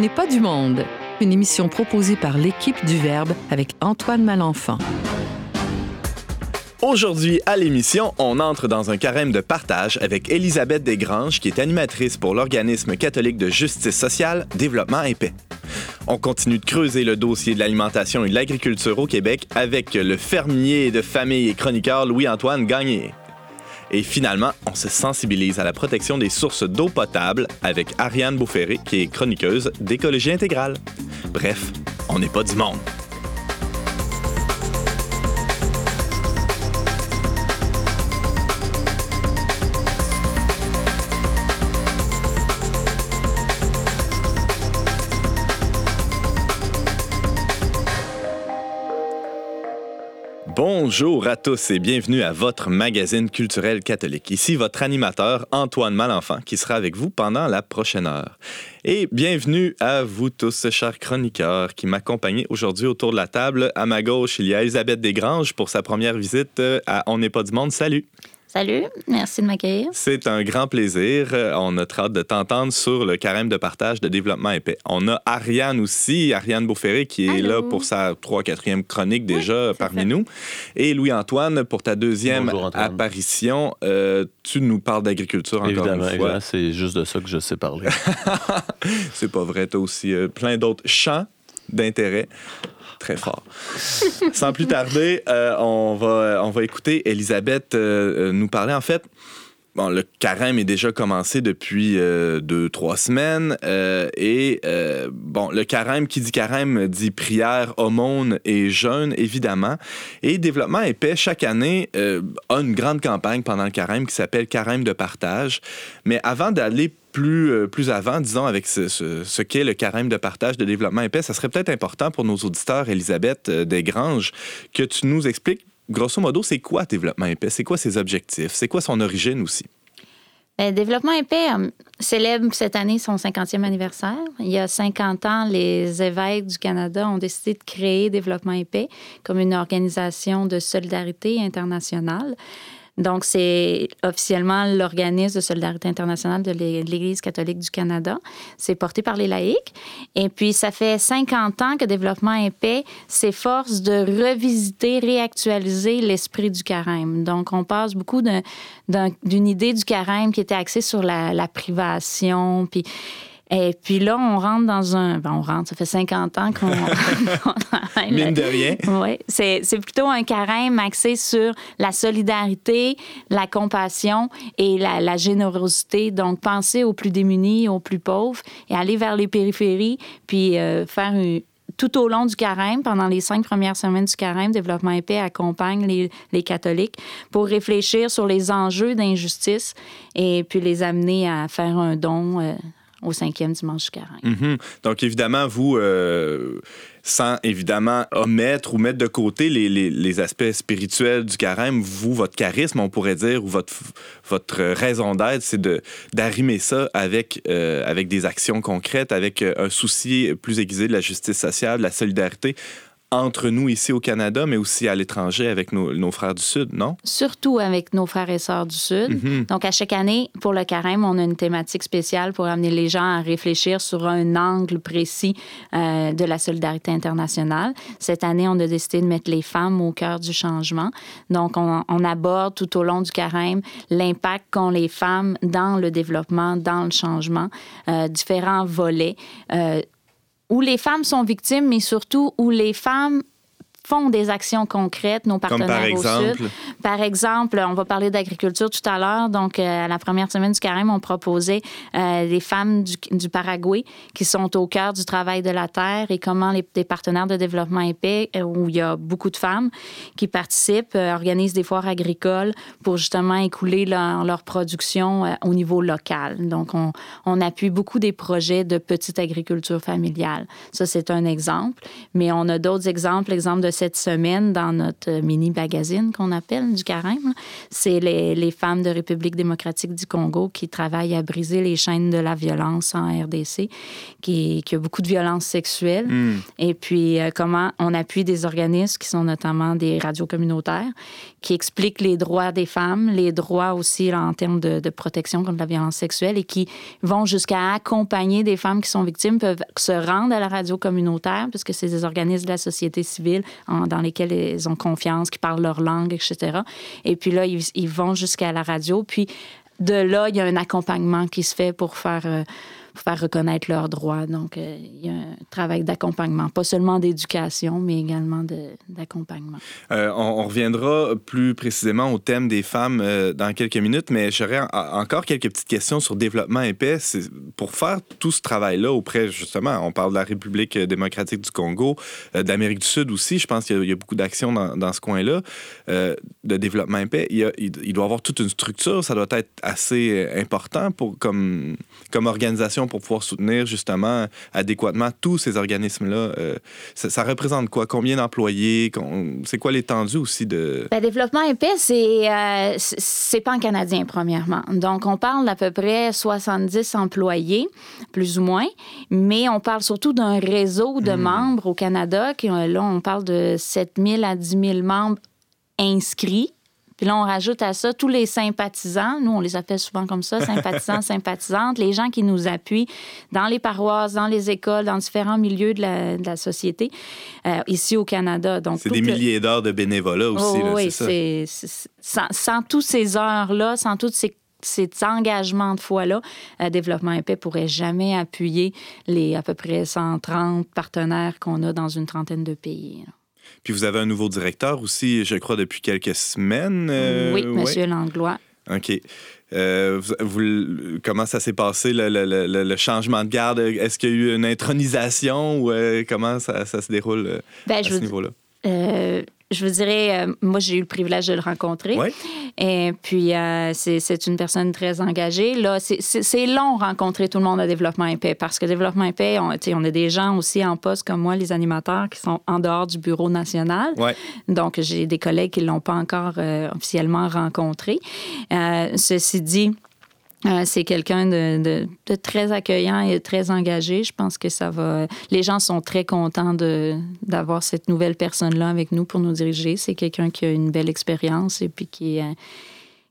n'est pas du monde, une émission proposée par l'équipe du Verbe avec Antoine Malenfant. Aujourd'hui, à l'émission, on entre dans un carême de partage avec Elisabeth Desgranges, qui est animatrice pour l'organisme catholique de justice sociale, développement et paix. On continue de creuser le dossier de l'alimentation et de l'agriculture au Québec avec le fermier de famille et chroniqueur Louis-Antoine Gagné. Et finalement, on se sensibilise à la protection des sources d'eau potable avec Ariane Beauferré, qui est chroniqueuse d'écologie intégrale. Bref, on n'est pas du monde. Bonjour à tous et bienvenue à votre magazine culturel catholique. Ici votre animateur Antoine Malenfant qui sera avec vous pendant la prochaine heure. Et bienvenue à vous tous, chers chroniqueurs, qui m'accompagnent aujourd'hui autour de la table. À ma gauche, il y a Elisabeth Desgranges pour sa première visite à On n'est pas du monde. Salut! Salut, merci de m'accueillir. C'est un grand plaisir. On a hâte de t'entendre sur le carême de partage de développement épais. On a Ariane aussi, Ariane Beauferré, qui est là pour sa 3 4e chronique déjà parmi nous. Et Louis-Antoine, pour ta deuxième apparition, euh, tu nous parles d'agriculture encore une fois. Évidemment, c'est juste de ça que je sais parler. c'est pas vrai, tu as aussi euh, plein d'autres champs d'intérêt très fort. Sans plus tarder, euh, on, va, on va écouter Elisabeth euh, euh, nous parler. En fait, Bon, le carême est déjà commencé depuis deux, trois semaines. et bon, le carême, qui dit carême, dit prière, aumône et jeûne, évidemment. Et Développement épais, chaque année, a une grande campagne pendant le carême qui s'appelle Carême de partage. Mais avant d'aller plus, euh, plus avant, disons, avec ce, ce, qu'est le carême de partage de développement épais, ça serait peut-être important pour nos auditeurs, Elisabeth euh, Desgranges, que tu nous expliques, grosso modo, c'est quoi développement épais? C'est quoi ses objectifs? C'est quoi son origine aussi? Bien, développement épais euh, célèbre cette année son 50e anniversaire. Il y a 50 ans, les évêques du Canada ont décidé de créer Développement épais comme une organisation de solidarité internationale. Donc, c'est officiellement l'organisme de solidarité internationale de l'Église catholique du Canada. C'est porté par les laïcs. Et puis, ça fait 50 ans que Développement et Paix s'efforce de revisiter, réactualiser l'esprit du carême. Donc, on passe beaucoup d'une idée du carême qui était axée sur la, la privation, puis et puis là, on rentre dans un. Ben, on rentre, ça fait 50 ans qu'on. Mine de rien. Oui. C'est, plutôt un carême axé sur la solidarité, la compassion et la, générosité. Donc, penser aux plus démunis, aux plus pauvres et aller vers les périphéries, puis euh, faire tout au long du carême, pendant les cinq premières semaines du carême, Développement épais accompagne les, les, catholiques pour réfléchir sur les enjeux d'injustice et puis les amener à faire un don euh, au cinquième dimanche du carême. Mhm. Donc, évidemment, vous, euh, sans évidemment omettre ou mettre de côté les, aspects spirituels du carême, vous, votre charisme, on pourrait dire, ou votre, raison d'être, c'est d'arrimer ça avec, euh, avec des actions concrètes, avec euh, un souci plus aiguisé de la justice sociale, de la solidarité entre nous ici au Canada, mais aussi à l'étranger avec nos, frères du Sud, non? Surtout avec nos frères et sœurs du Sud. Mm-hmm. Donc, à chaque année, pour le carême, on a une thématique spéciale pour amener les gens à réfléchir sur un angle précis euh, de la solidarité internationale. Cette année, on a décidé de mettre les femmes au cœur du changement. Donc, on, aborde tout au long du carême l'impact qu'ont les femmes dans le développement, dans le changement, euh, différents volets. Euh, où les femmes sont victimes, mais surtout où les femmes font des actions concrètes, nos partenaires par exemple? au Sud. Par exemple, on va parler d'agriculture tout à l'heure. Donc, euh, à la première semaine du carême, on proposait euh, les femmes du, du, Paraguay qui sont au cœur du travail de la terre et comment les, partenaires de développement épais, euh, où il y a beaucoup de femmes qui participent, organisent des foires agricoles pour justement écouler leur, leur production au niveau local. Donc, on, on appuie beaucoup des projets de petite agriculture familiale. Ça, c'est un exemple. Mais on a d'autres exemples, exemple de cette semaine dans notre mini magazine qu'on appelle du carême. C'est les, les, femmes de République démocratique du Congo qui travaillent à briser les chaînes de la violence en RDC, qui, qui a beaucoup de violences sexuelles. Hmm. Et puis, euh, comment on appuie des organismes qui sont notamment des radios communautaires, qui expliquent les droits des femmes, les droits aussi là, en termes de, de, protection contre la violence sexuelle et qui vont jusqu'à accompagner des femmes qui sont victimes, peuvent se rendre à la radio communautaire, puisque c'est des organismes de la société civile dans lesquels ils ont confiance, qui parlent leur langue, etc. Et puis là, ils, ils vont jusqu'à la radio. Puis de là, il y a un accompagnement qui se fait pour faire... Euh, pour faire reconnaître leurs droits. Donc, euh, il y a un travail d'accompagnement, pas seulement d'éducation, mais également d'accompagnement. Euh, on, reviendra plus précisément au thème des femmes euh, dans quelques minutes, mais j'aurais encore quelques petites questions sur développement épais. Pour faire tout ce travail-là auprès, justement, on parle de la République démocratique du Congo, d'Amérique du Sud aussi, je pense qu'il y, a beaucoup d'actions dans, ce coin-là, de développement épais. Il, y il doit y avoir toute une structure, ça doit être assez important pour, comme, comme organisation pour pouvoir soutenir justement adéquatement tous ces organismes-là. Euh, ça, ça, représente quoi? Combien d'employés? C'est quoi l'étendue aussi de... Le développement épais, c'est euh, c'est pas en canadien, premièrement. Donc, on parle d'à peu près 70 employés, plus ou moins, mais on parle surtout d'un réseau de mmh. membres au Canada. Qui, là, on parle de 7 000 à 10 000 membres inscrits puis là, on rajoute à ça tous les sympathisants. Nous, on les appelle souvent comme ça, sympathisants, sympathisantes, les gens qui nous appuient dans les paroisses, dans les écoles, dans différents milieux de la, de la société, euh, ici au Canada. Donc, c'est des milliers le... d'heures de bénévolat aussi. Oh, là, oui, c'est sans, sans tous ces heures-là, sans toutes ces cet engagement de foi-là, euh, Développement épais pourrait jamais appuyer les à peu près 130 partenaires qu'on a dans une trentaine de pays. Là. Puis vous avez un nouveau directeur aussi, je crois, depuis quelques semaines. Euh, oui, M. Ouais. Langlois. OK. Euh, vous, vous, comment ça s'est passé, le, le, le, le, changement de garde? Est-ce qu'il y a eu une intronisation ou euh, comment ça, ça, se déroule ben, à ce niveau-là? Je vous dirais, euh, moi, j'ai eu le privilège de le rencontrer. Et puis, euh, c'est une personne très engagée. Là, c'est long rencontrer tout le monde à Développement épais parce que Développement épais, on, on a des gens aussi en poste comme moi, les animateurs, qui sont en dehors du bureau national. Donc, j'ai des collègues qui ne l'ont pas encore euh, officiellement rencontré. Ceci dit, euh, c'est quelqu'un de, très accueillant et très engagé. Je pense que ça va. Les gens sont très contents d'avoir cette nouvelle personne-là avec nous pour nous diriger. C'est quelqu'un qui a une belle expérience et puis qui, euh,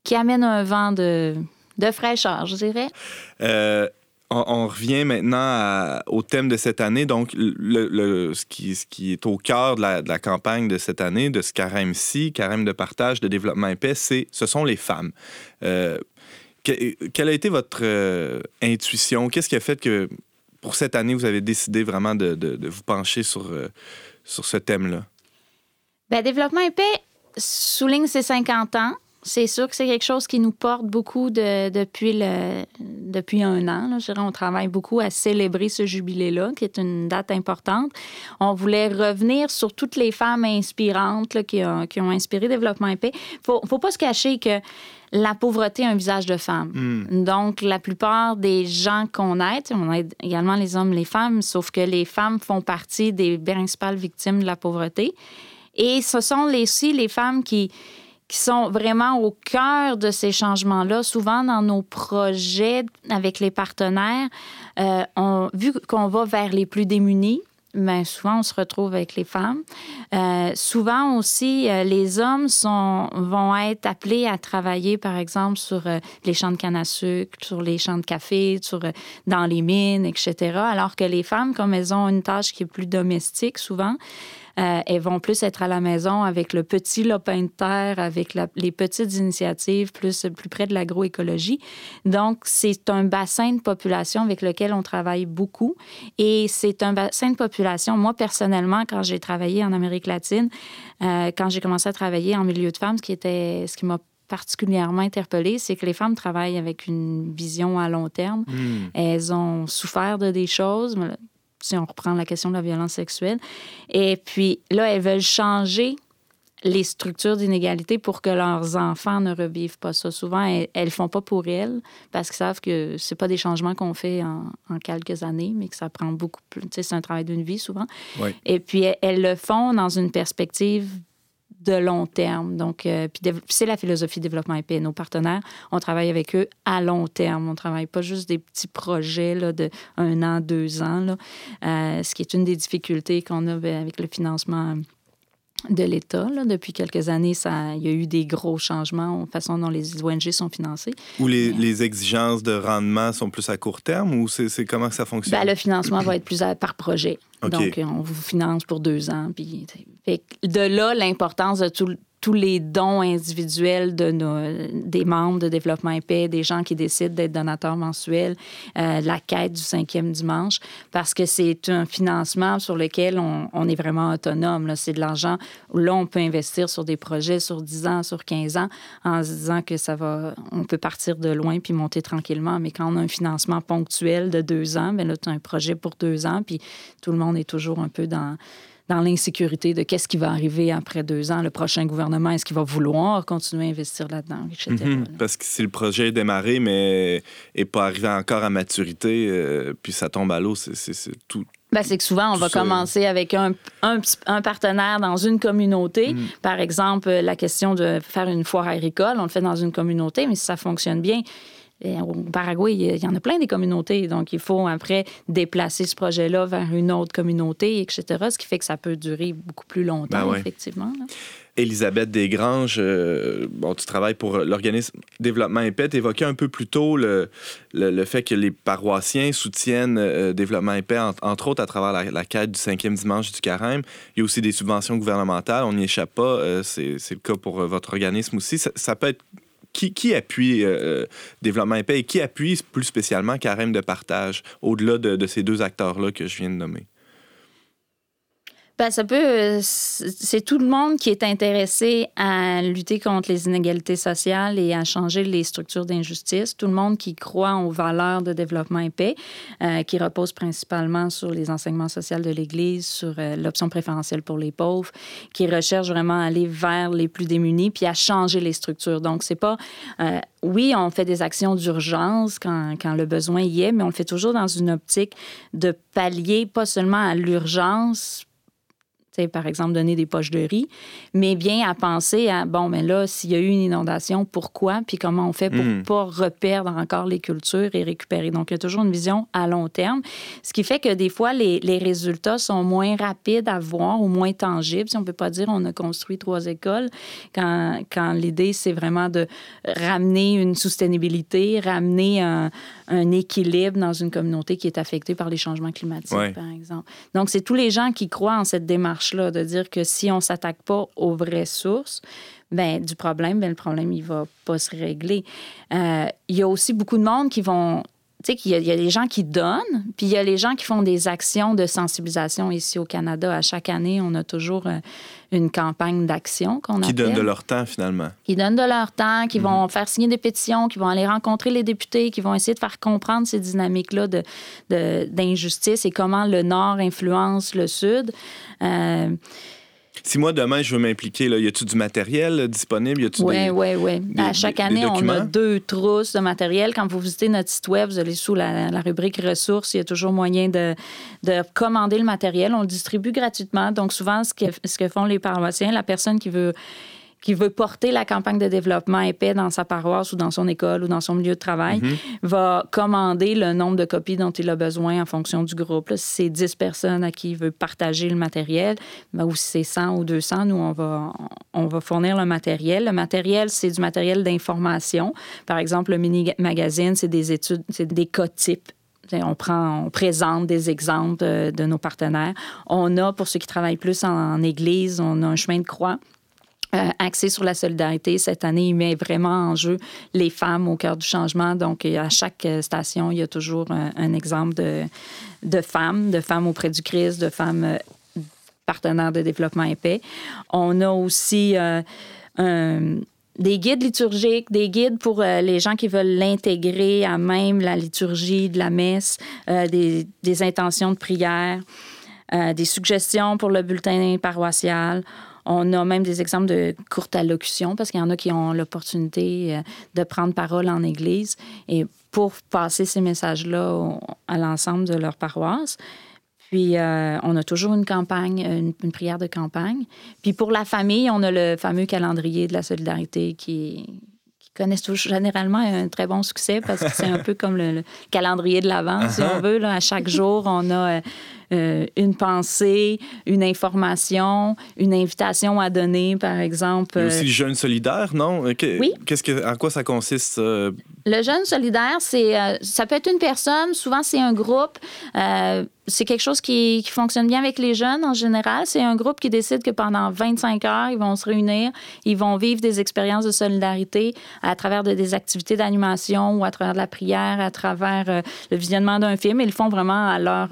qui amène un vent de, de fraîcheur, je dirais. Euh, on, revient maintenant au thème de cette année. Donc, le, ce, qui, ce qui est au cœur de la, campagne de cette année, de ce carême-ci, carême de partage, de développement épais, ce sont les femmes. Euh, quelle a été votre euh, intuition? Qu'est-ce qui a fait que pour cette année, vous avez décidé vraiment de, vous pencher sur, euh, sur ce thème-là? Bien, Développement épais souligne ses 50 ans. C'est sûr que c'est quelque chose qui nous porte beaucoup de, depuis, le, depuis un an. Là, je dirais, on travaille beaucoup à célébrer ce jubilé-là, qui est une date importante. On voulait revenir sur toutes les femmes inspirantes qui, ont, qui ont inspiré Développement épais. Il faut, faut pas se cacher que la pauvreté a un visage de femme. Mm. Donc, la plupart des gens qu'on aide, on aide également les hommes, les femmes, sauf que les femmes font partie des principales victimes de la pauvreté. Et ce sont les, aussi les femmes qui, qui sont vraiment au cœur de ces changements-là. Souvent, dans nos projets avec les partenaires, euh, on, vu qu'on va vers les plus démunis, mais souvent, on se retrouve avec les femmes. Euh, souvent aussi, euh, les hommes sont, vont être appelés à travailler, par exemple, sur euh, les champs de canne à sucre, sur les champs de café, sur, dans les mines, etc. Alors que les femmes, comme elles ont une tâche qui est plus domestique, souvent, euh, elles vont plus être à la maison avec le petit lopin de terre, avec la, les petites initiatives plus, plus près de l'agroécologie. Donc, c'est un bassin de population avec lequel on travaille beaucoup. Et c'est un bassin de population, moi, personnellement, quand j'ai travaillé en Amérique latine, euh, quand j'ai commencé à travailler en milieu de femmes, ce qui, était, ce qui m'a particulièrement interpellée, c'est que les femmes travaillent avec une vision à long terme. Mm. Elles ont souffert de des choses si on reprend la question de la violence sexuelle. Et puis là, elles veulent changer les structures d'inégalité pour que leurs enfants ne revivent pas ça. Souvent, elles, ne font pas pour elles parce qu'elles savent que c'est pas des changements qu'on fait en, quelques années, mais que ça prend beaucoup plus. C'est un travail d'une vie souvent. Et puis, elles, le font dans une perspective de long terme. Donc, euh, c'est la philosophie développement épais. Nos partenaires, on travaille avec eux à long terme. On travaille pas juste des petits projets là, de un an, deux ans, là. Euh, ce qui est une des difficultés qu'on a ben, avec le financement de l'État. Depuis quelques années, ça, il y a eu des gros changements en façon dont les ONG sont financées. Ou les, les exigences de rendement sont plus à court terme ou c'est comment ça fonctionne? Ben, le financement va être plus par projet. Donc, on vous finance pour deux ans. Puis, de là, l'importance de tout, tous les dons individuels de nos, des membres de Développement Épais, des gens qui décident d'être donateurs mensuels, euh, la quête du cinquième dimanche, parce que c'est un financement sur lequel on, est vraiment autonome. C'est de l'argent où là, on peut investir sur des projets sur 10 ans, sur 15 ans, en se disant que ça va, on peut partir de loin puis monter tranquillement. Mais quand on a un financement ponctuel de deux ans, bien là, tu as un projet pour deux ans, puis tout le monde est toujours un peu dans dans l'insécurité de qu'est-ce qui va arriver après deux ans. Le prochain gouvernement, est-ce qu'il va vouloir continuer à investir là-dedans, etc. Mhm. parce que si le projet est démarré, mais n'est pas arrivé encore à maturité, euh, puis ça tombe à l'eau, c'est tout, ben, c'est que souvent, on va commencer avec un, un, un, partenaire dans une communauté. Mhm. Par exemple, la question de faire une foire agricole, on le fait dans une communauté, mais si ça fonctionne bien, au Paraguay, il y en a plein des communautés. Donc, il faut après déplacer ce projet-là vers une autre communauté, etc. Ce qui fait que ça peut durer beaucoup plus longtemps, ben effectivement. Elisabeth Desgranges, euh, bon, tu travailles pour l'organisme Développement Épais. Tu évoquais un peu plus tôt le, le, fait que les paroissiens soutiennent euh, Développement Épais, entre autres à travers la, quête du cinquième dimanche du carême. Il y a aussi des subventions gouvernementales. On n'y échappe pas. Euh, c'est le cas pour votre organisme aussi. ça peut être qui, appuie euh, euh, Développement Épais et qui appuie plus spécialement Carême de partage, au-delà de ces deux acteurs-là que je viens de nommer? Ben, ça peut. Euh, c'est tout le monde qui est intéressé à lutter contre les inégalités sociales et à changer les structures d'injustice. Tout le monde qui croit aux valeurs de développement et paix, euh, qui repose principalement sur les enseignements sociaux de l'Église, sur euh, l'option préférentielle pour les pauvres, qui recherche vraiment à aller vers les plus démunis puis à changer les structures. Donc, c'est pas. oui, on fait des actions d'urgence quand, quand le besoin y est, mais on le fait toujours dans une optique de pallier pas seulement à l'urgence par exemple, donner des poches de riz, mais bien à penser à, bon, mais là, s'il y a eu une inondation, pourquoi, puis comment on fait pour ne hmm. pas reperdre encore les cultures et récupérer? Donc, il y a toujours une vision à long terme, ce qui fait que des fois, les, les résultats sont moins rapides à voir ou moins tangibles. Si on ne peut pas dire on a construit trois écoles, quand, quand l'idée, c'est vraiment de ramener une soutenabilité, ramener un, un, équilibre dans une communauté qui est affectée par les changements climatiques, par exemple. Donc, c'est tous les gens qui croient en cette démarche de dire que si on s'attaque pas aux vraies sources, ben, du problème, ben, le problème, il va pas se régler. Euh, il y a aussi beaucoup de monde qui vont tu sais, qu'il y, a des gens qui donnent, puis il y a les gens qui font des actions de sensibilisation ici au Canada. À chaque année, on a toujours euh, une campagne d'action qu'on Qui donnent de leur temps, finalement. Qui donnent de leur temps, qui vont mhm. faire signer des pétitions, qui vont aller rencontrer les députés, qui vont essayer de faire comprendre ces dynamiques-là d'injustice de, et comment le Nord influence le Sud. Euh, si moi, demain, je veux m'impliquer, y a-tu du matériel disponible? Oui, oui, oui. À chaque année, on a deux trousses de matériel. Quand vous visitez notre site Web, vous allez sous la, rubrique ressources, il y a toujours moyen de, de, commander le matériel. On le distribue gratuitement. Donc, souvent, ce que, ce que font les paroissiens, la personne qui veut qui veut porter la campagne de développement épais dans sa paroisse ou dans son école ou dans son milieu de travail mhm. va commander le nombre de copies dont il a besoin en fonction du groupe. si c'est 10 personnes à qui il veut partager le matériel, ben, ou si c'est 100 ou 200, nous, on va, on va fournir le matériel. Le matériel, c'est du matériel d'information. Par exemple, le mini-magazine, c'est des études, c'est des cas types on prend, on présente des exemples de, nos partenaires. On a, pour ceux qui travaillent plus en église, on a un chemin de croix euh, axé sur la solidarité. Cette année, il met vraiment en jeu les femmes au cœur du changement. Donc, à chaque euh, station, il y a toujours un, exemple de, femmes, de femmes auprès du Christ, de femmes euh, partenaires de développement épais. On a aussi des guides liturgiques, des guides pour les gens qui veulent l'intégrer à même la liturgie de la messe, des, intentions de prière, des suggestions pour le bulletin paroissial. On a même des exemples de courte allocution parce qu'il y en a qui ont l'opportunité euh, de prendre parole en Église et pour passer ces messages-là à l'ensemble de leur paroisse. Puis, euh, on a toujours une campagne, une, prière de campagne. Puis, pour la famille, on a le fameux calendrier de la solidarité qui, qui connaissent généralement un très bon succès parce que c'est un peu comme le, calendrier de l'Avent, si on veut. Là. À chaque jour, on a euh, euh, une pensée, une information, une invitation à donner, par exemple. Il y a aussi le jeûne solidaire, non? oui. Qu'est-ce que, en quoi ça consiste? Le jeûne solidaire, c'est, ça peut être une personne, souvent c'est un groupe c'est quelque chose qui, fonctionne bien avec les jeunes en général. C'est un groupe qui décide que pendant 25 heures, ils vont se réunir, ils vont vivre des expériences de solidarité à travers des activités d'animation ou à travers de la prière, à travers euh, le visionnement d'un film. Ils le font vraiment à leur...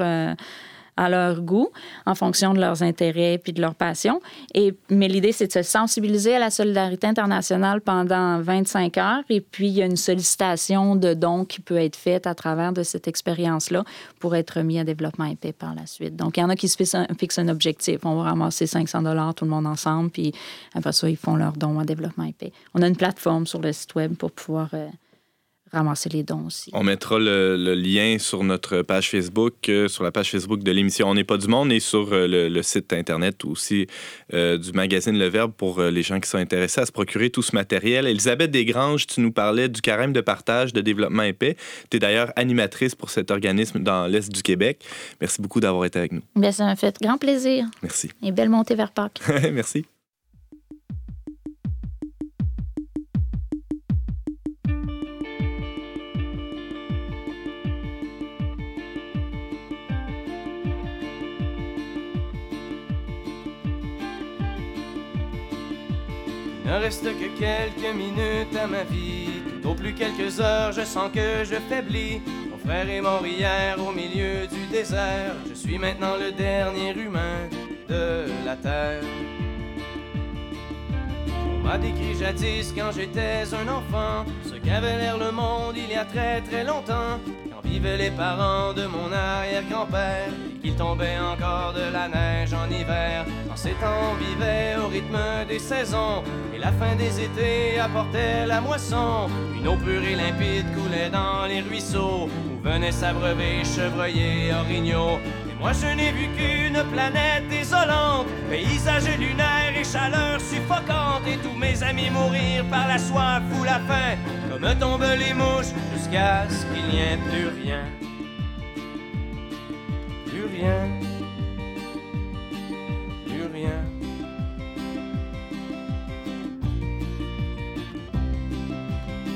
À leur goût, en fonction de leurs intérêts puis de leurs passions. Et, mais l'idée, c'est de se sensibiliser à la solidarité internationale pendant 25 heures. Et puis, il y a une sollicitation de dons qui peut être faite à travers de cette expérience-là pour être mis à développement épais par la suite. Donc, il y en a qui se fixent un, objectif. On va ramasser 500 dollars tout le monde ensemble, puis après ça, ils font leurs dons à développement épais. On a une plateforme sur le site web pour pouvoir... Euh, ramasser les dons aussi. On mettra le, lien sur notre page Facebook, euh, sur la page Facebook de l'émission On n'est pas du monde et sur euh, le, site Internet aussi euh, du magazine Le Verbe pour les gens qui sont intéressés à se procurer tout ce matériel. Elisabeth Desgranges, tu nous parlais du carême de partage de développement épais. Tu es d'ailleurs animatrice pour cet organisme dans l'Est du Québec. Merci beaucoup d'avoir été avec nous. Bien, ça m'a fait grand plaisir. Merci. Et belle montée vers Pâques. Merci. Reste que quelques minutes à ma vie, au plus quelques heures, je sens que je faiblis. Mon frère est mort hier au milieu du désert, je suis maintenant le dernier humain de la terre. M'a décrit jadis quand j'étais un enfant, ce qu'avait l'air le monde il y a très très longtemps, quand vivaient les parents de mon arrière-grand-père il tombait encore de la neige en hiver. En ces temps, on au rythme des saisons, et la fin des étés apportait la moisson. Une eau pure et limpide coulait dans les ruisseaux, où venaient s'abreuver chevreuils et orignaux. Moi, je n'ai vu qu'une planète désolante, paysage lunaire et chaleur suffocante, et tous mes amis mourir par la soif ou la faim, comme tombent les mouches, jusqu'à ce qu'il n'y ait plus rien. Rien, plus rien.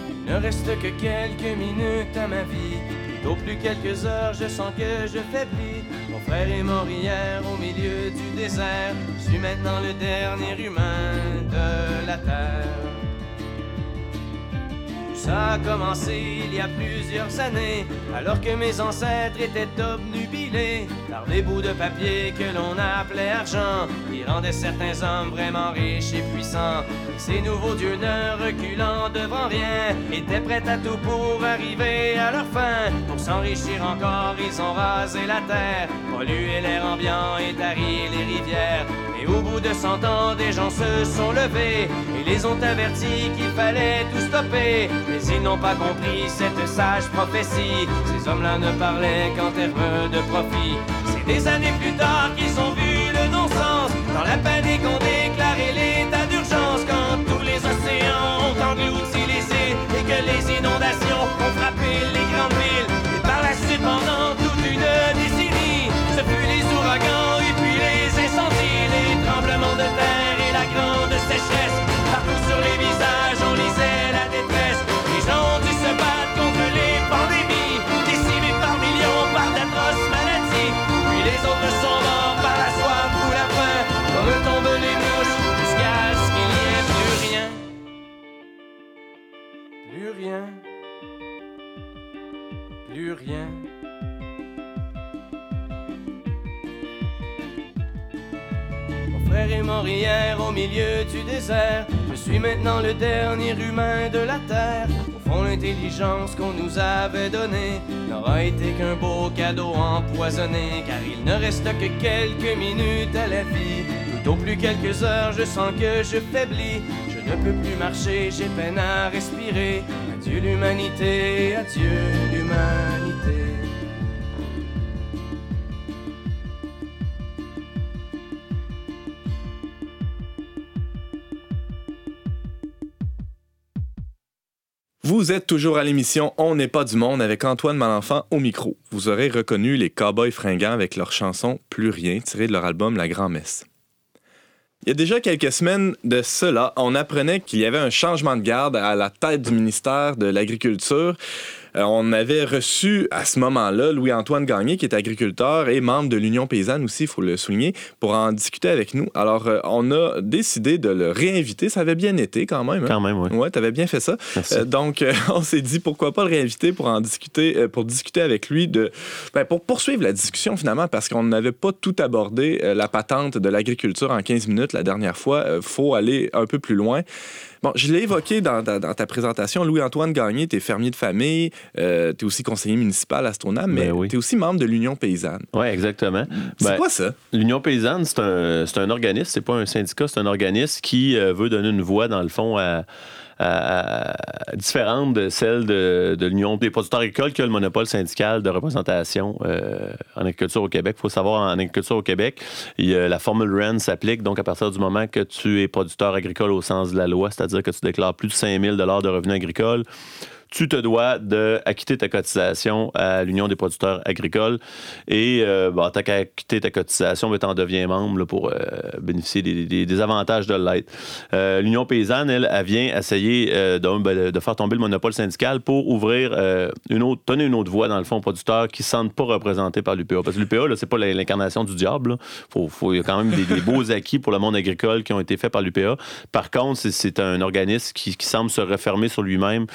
Il ne reste que quelques minutes à ma vie, au plus quelques heures, je sens que je faiblis. Mon frère est mort hier au milieu du désert, je suis maintenant le dernier humain de la terre. Ça a commencé il y a plusieurs années, alors que mes ancêtres étaient obnubilés par des bouts de papier que l'on appelait argent, qui rendaient certains hommes vraiment riches et puissants. Ces nouveaux dieux ne reculant devant rien, étaient prêts à tout pour arriver à leur fin. Pour s'enrichir encore, ils ont rasé la terre, pollué l'air ambiant et tari les rivières. Et au bout de cent ans, des gens se sont levés et les ont avertis qu'il fallait tout stopper. Mais ils n'ont pas compris cette sage prophétie. Ces hommes-là ne parlaient qu'en termes de profit. C'est des années plus tard qu'ils ont vu le non-sens. Dans la panique, on déclaré l'état d'urgence quand tous les océans ont englouti les îles et que les inondations ont frappé hier au milieu du désert. Je suis maintenant le dernier humain de la terre. Au fond, l'intelligence qu'on nous avait donnée n'aura été qu'un beau cadeau empoisonné, car il ne reste que quelques minutes à la vie. Au plus quelques heures, je sens que je faiblis. Je ne peux plus marcher, j'ai peine à respirer. Adieu l'humanité, adieu l'humanité. Vous êtes toujours à l'émission On n'est pas du monde avec Antoine Malenfant au micro. Vous aurez reconnu les Cowboys fringants avec leur chanson Plus rien tirée de leur album La Grand-Messe. Il y a déjà quelques semaines de cela, on apprenait qu'il y avait un changement de garde à la tête du ministère de l'Agriculture. Euh, on avait reçu à ce moment-là Louis-Antoine Gagné, qui est agriculteur et membre de l'Union paysanne aussi, il faut le souligner, pour en discuter avec nous. Alors, euh, on a décidé de le réinviter. Ça avait bien été quand même. hein? Quand même, oui. Ouais, tu avais bien fait ça. Merci. Euh, donc, on s'est dit pourquoi pas le réinviter pour en discuter, pour discuter avec lui de, ben, pour poursuivre la discussion finalement, parce qu'on n'avait pas tout abordé la patente de l'agriculture en 15 minutes la dernière fois. Il faut aller un peu plus loin. Bon, je l'ai évoqué dans, dans- dans ta présentation. Louis-Antoine Gagné, tu es fermier de famille, tu es aussi conseiller municipal à Stoneham, mais Ben oui. tu es aussi membre de l'Union paysanne. Oui, exactement. C'est Ben, quoi ça? L'Union paysanne, c'est un, un organisme, c'est pas un syndicat, c'est un organisme qui euh, veut donner une voix, dans le fond, à- différente de celle de, l'Union des producteurs agricoles qui a le monopole syndical de représentation euh, en agriculture au Québec. Il faut savoir, en agriculture au Québec, la formule REN s'applique, donc à partir du moment que tu es producteur agricole au sens de la loi, c'est-à-dire que tu déclares plus de 5 000 de revenus agricoles, tu te dois d'acquitter ta cotisation à l'Union des producteurs agricoles. Et euh, bon, t'as qu'à acquitter ta cotisation, mais t'en deviens membre pour euh, bénéficier des, avantages de l'être. Euh, L'Union paysanne, elle, elle vient essayer euh, de, ben, de faire tomber le monopole syndical pour ouvrir une autre, donner une autre voie, dans le fond, aux producteurs qui ne se sentent pas représentés par l'UPA. Parce que l'UPA, là, c'est pas l'incarnation du diable. il y a quand même des, beaux acquis pour le monde agricole qui ont été faits par l'UPA. Par contre, c'est- un organisme qui, semble se refermer sur lui-même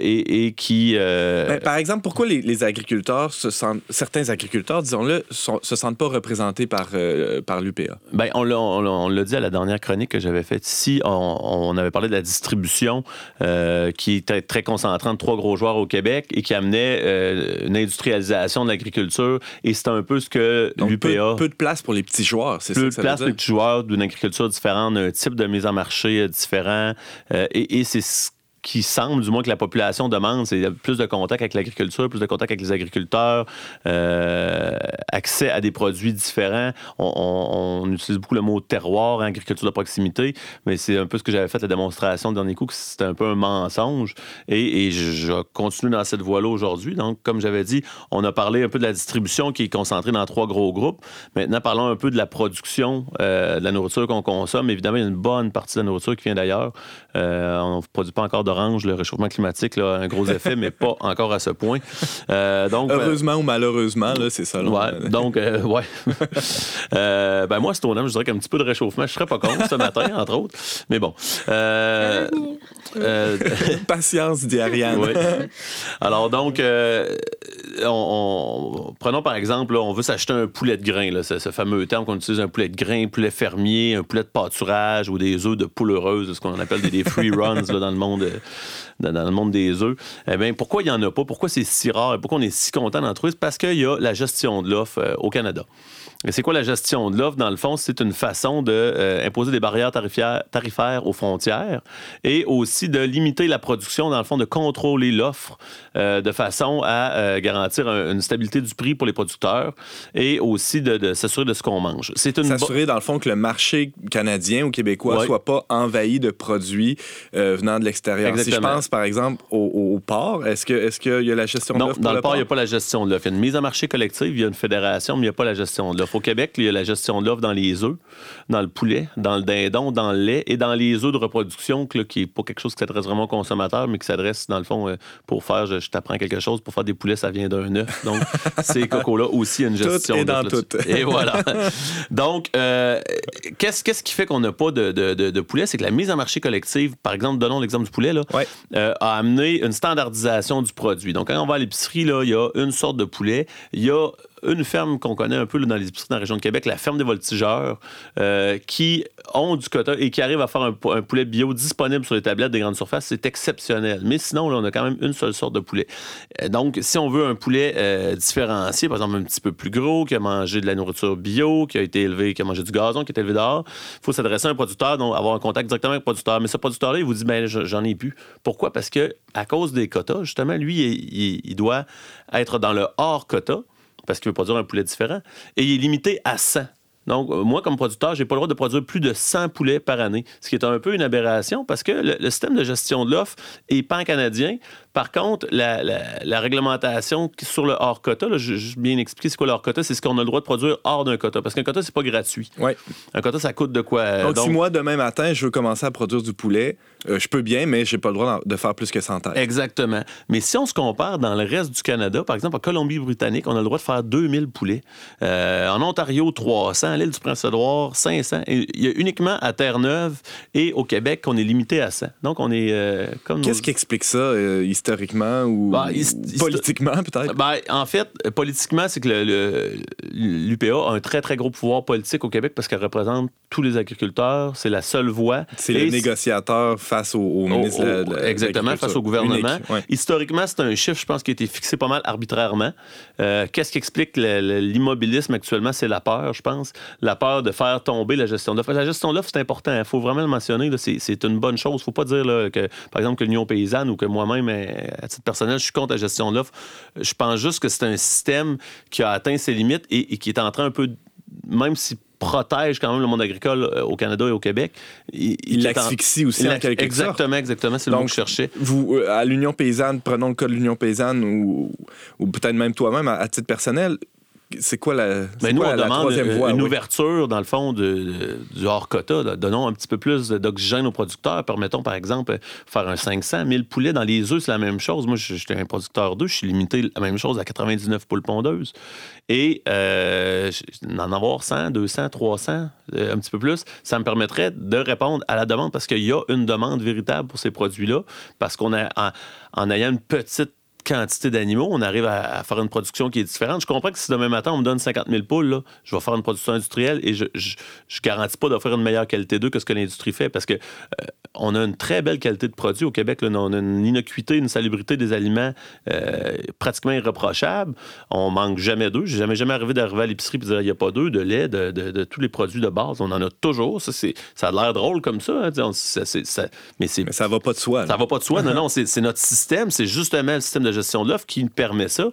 et, et qui... euh, Ben, par exemple, pourquoi les, les agriculteurs se sentent, certains agriculteurs, disons-le, sont- se sentent pas représentés par, euh, par l'UPA? Ben, on l'a- on l'a on l'a dit à la dernière chronique que j'avais faite ici. On, on avait parlé de la distribution euh, qui était très concentrante de trois gros joueurs au Québec et qui amenait euh, une industrialisation de l'agriculture. Et c'est un peu ce que peu, l'UPA. peu de place pour les petits joueurs, c'est ça Peu de place pour les petits joueurs d'une agriculture différente, d'un type de mise en marché euh, différent. Euh, et et c'est ce qui semble, du moins que la population demande, c'est plus de contact avec l'agriculture, plus de contact avec les agriculteurs, euh, accès à des produits différents. On, utilise beaucoup le mot terroir en agriculture de proximité, mais c'est un peu ce que j'avais fait la démonstration le dernier coup, que c'était un peu un mensonge. Et, je, continue dans cette voie-là aujourd'hui. Donc, comme j'avais dit, on a parlé un peu de la distribution qui est concentrée dans trois gros groupes. Maintenant, parlons un peu de la production euh, de la nourriture qu'on consomme. Évidemment, il y a une bonne partie de la nourriture qui vient d'ailleurs. Euh, on ne produit pas encore d'orange. Le réchauffement climatique a un gros effet, mais pas encore à ce point. Euh, donc, ben, Heureusement ou malheureusement, c'est ça. Ouais, donc, euh, ouais. Euh, ben moi, c'est au je dirais qu'un petit peu de réchauffement, je serais pas contre ce matin, entre autres. Mais bon. Euh, euh, Patience, dit Ariane. oui. Alors donc, on, on- prenons par exemple, là, on veut s'acheter un poulet de grain, là, ce, ce fameux terme qu'on utilise, un poulet de grain, poulet fermier, un poulet de pâturage ou des œufs de poule heureuse, ce qu'on appelle des, des free runs là, dans le monde. Dans, le monde des œufs, eh bien, pourquoi il n'y en a pas? Pourquoi c'est si rare? Pourquoi on est si content d'en trouver? Parce qu'il y a la gestion de l'offre euh, au Canada. C'est quoi la gestion de l'offre? Dans le fond, c'est une façon d'imposer des barrières tarifaires, tarifaires aux frontières et aussi de limiter la production, dans le fond, de contrôler l'offre euh, de façon à euh, garantir un- une stabilité du prix pour les producteurs et aussi de, de s'assurer de ce qu'on mange. C'est une bo- S'assurer, dans le fond, que le marché canadien ou québécois Ouais. soit pas envahi de produits euh, venant de l'extérieur. Si je pense, par exemple, au, port, est-ce que qu'il y a la gestion de Non, l'offre pour dans le port, il n'y a pas la gestion de l'offre. Il y a une mise en marché collective, il y a une fédération, mais il n'y a pas la gestion de l'offre. Au Québec, il y a la gestion de l'offre dans les œufs, dans le poulet, dans le dindon, dans le lait et dans les œufs de reproduction, là, qui n'est pas quelque chose qui s'adresse vraiment aux consommateurs, mais qui s'adresse, dans le fond, euh, pour faire, je, je t'apprends quelque chose, pour faire des poulets, ça vient d'un œuf. Donc, ces cocos-là aussi, une Tout gestion est dans tout. Et voilà. Donc, euh, qu'est-ce qu'est-ce qui fait qu'on n'a pas de, de, de- de poulet? C'est que la mise en marché collective, par exemple, donnons l'exemple du poulet, là, Ouais. euh, a amené une standardisation du produit. Donc, quand on va à l'épicerie, là, il y a une sorte de poulet. Il y a une ferme qu'on connaît un peu dans les épiceries dans la région de Québec, la ferme des voltigeurs, euh, qui ont du quota et qui arrivent à faire un, pou- un poulet bio disponible sur les tablettes des grandes surfaces. C'est exceptionnel. Mais sinon, là, on a quand même une seule sorte de poulet. Euh, donc, si on veut un poulet euh, différencié, par exemple un petit peu plus gros, qui a mangé de la nourriture bio, qui a été élevé, qui a mangé du gazon, qui est élevé dehors, il faut s'adresser à un producteur, donc avoir un contact directement avec le producteur. Mais ce producteur-là, il vous dit, ben, je- j'en ai plus. Pourquoi? Parce que à cause des quotas, justement, lui, il, il- il doit être dans le hors quota parce qu'il veut produire un poulet différent et il est limité à 100. Donc, euh, moi, comme producteur, j'ai pas le droit de produire plus de 100 poulets par année, ce qui est un peu une aberration parce que le, le système de gestion de l'offre est pan-canadien. Par contre, la, la- la réglementation sur le hors quota, là, je juste bien expliquer c'est quoi le hors quota, c'est ce qu'on a le droit de produire hors d'un quota. Parce qu'un quota, c'est pas gratuit. Ouais. Un quota, ça coûte de quoi? euh, Donc, si moi, demain matin, je veux commencer à produire du poulet, euh, je peux bien, mais j'ai pas le droit de faire plus que 100 têtes. Exactement. Mais si on se compare dans le reste du Canada, par exemple, en Colombie-Britannique, on a le droit de faire 2000 poulets. Euh, en Ontario, 300. À l'île du Prince-Édouard, 500. Et il y a uniquement à Terre-Neuve et au Québec qu'on est limité à 100. Donc, on est euh, comme... nos- Qu'est-ce qui explique ça, historiquement ou Bah, hist- politiquement, peut-être? Ben, en fait, politiquement, c'est que le- le- l'UPA a un très, très gros pouvoir politique au Québec parce qu'elle représente tous les agriculteurs. C'est la seule voix. C'est le négociateur face au, ministre de la- au- de la- exactement, face au gouvernement. Unique, ouais. Historiquement, c'est un chiffre, je pense, qui a été fixé pas mal arbitrairement. Euh, Qu'est-ce qui explique l'immobilisme actuellement? C'est la peur, je pense. La peur de faire tomber la gestion d'offre. La gestion d'offre, c'est important. Il faut vraiment le mentionner. c'est une bonne chose. Il ne faut pas dire là, que, par exemple, que l'Union paysanne ou que moi-même, à titre personnel, je suis contre la gestion de l'offre. Je pense juste que c'est un système qui a atteint ses limites et, et qui est en train un peu, même s'il protège quand même le monde agricole euh, au Canada et au Québec. Il, Il est en- l'asphyxie aussi, il en quelque sorte. Exactement, exactement. C'est le mot que je cherchais. Vous, euh, à l'Union paysanne, prenons le cas de l'Union paysanne ou, ou peut-être même toi-même, à, à titre personnel, c'est quoi la, Mais nous, quoi on la demande troisième une, voie? une oui? ouverture, dans le fond, de, du hors-quota. là. Donnons un petit peu plus d'oxygène aux producteurs. Permettons, par exemple, faire un 500, 1000 poulets dans les œufs, c'est la même chose. Moi, je- j'étais un producteur d'œufs, je suis limité la même chose à 99 poules pondeuses. Et euh, d'en avoir 100, 200, 300, euh, un petit peu plus, ça me permettrait de répondre à la demande parce qu'il y a une demande véritable pour ces produits-là. Parce qu'on a, en, en ayant une petite quantité d'animaux, on arrive à, à faire une production qui est différente. Je comprends que si demain matin, on me donne 50 000 poules, là, je vais faire une production industrielle et je ne garantis pas d'offrir une meilleure qualité d'eux que ce que l'industrie fait parce que euh, on a une très belle qualité de produit au Québec. là. on a une innocuité, une salubrité des aliments euh, pratiquement irreprochable. On manque jamais d'œufs. J'ai jamais, jamais arrivé d'arriver à l'épicerie et de dire il n'y a pas d'œufs, de lait, de, de- de tous les produits de base. On en a toujours. Ça, ça a l'air drôle comme ça. hein, disons, ça- ça- mais ça va pas de soi. là. ça va pas de soi. Non, non, c'est c'est notre système. C'est justement le système de gestion de l'offre qui permet ça.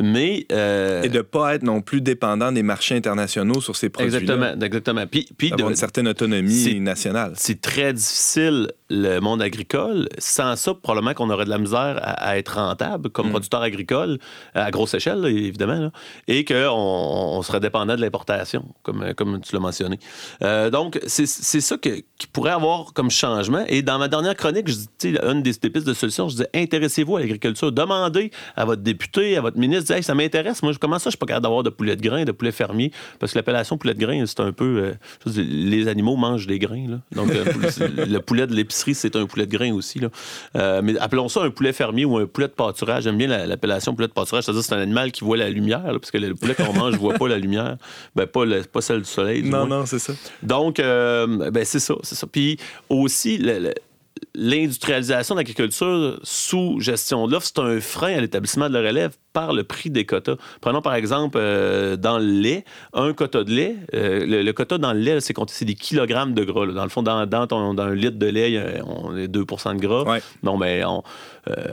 Mais. euh, Et de pas être non plus dépendant des marchés internationaux sur ces produits-là. exactement, exactement. Puis, puis D'avoir de- une certaine autonomie nationale. c'est très difficile le monde agricole. Sans ça, probablement qu'on aurait de la misère à, à être rentable comme producteur agricole à grosse échelle, là, évidemment, là, et qu'on on serait dépendant de l'importation, comme, comme tu l'as mentionné. Euh, donc, c'est ça que, qui pourrait avoir comme changement. Et dans ma dernière chronique, je dis, une des, des pistes de solution, je disais intéressez-vous à l'agriculture. Demandez à votre député, à votre ministre, dites, Hey, ça m'intéresse. Moi, comment ça, je suis pas capable d'avoir de poulet de grain, de poulet fermier? Parce que l'appellation poulet de grain, c'est un peu. euh, dire, les animaux mangent des grains. Là. Donc, euh, le poulet de l'épicerie, c'est un poulet de grain aussi. Là. Euh, mais appelons ça un poulet fermier ou un poulet de pâturage. J'aime bien la- l'appellation poulet de pâturage. C'est-à-dire que c'est un animal qui voit la lumière, là, parce que le poulet qu'on mange ne voit pas la lumière. Ben, pas, le- pas celle du soleil. du Non, moins. non, c'est ça. Donc, euh, ben, c'est ça, c'est ça. Puis aussi, le- le- l'industrialisation de l'agriculture sous gestion de l'offre, c'est un frein à l'établissement de la relève par le prix des quotas. Prenons par exemple euh, dans le lait, un quota de lait. euh, le, le quota dans le lait, c'est c'est des kilogrammes de gras. là. Dans le fond, dans, dans, ton- dans un litre de lait, on est 2 de gras. Ouais. Non, mais on, euh,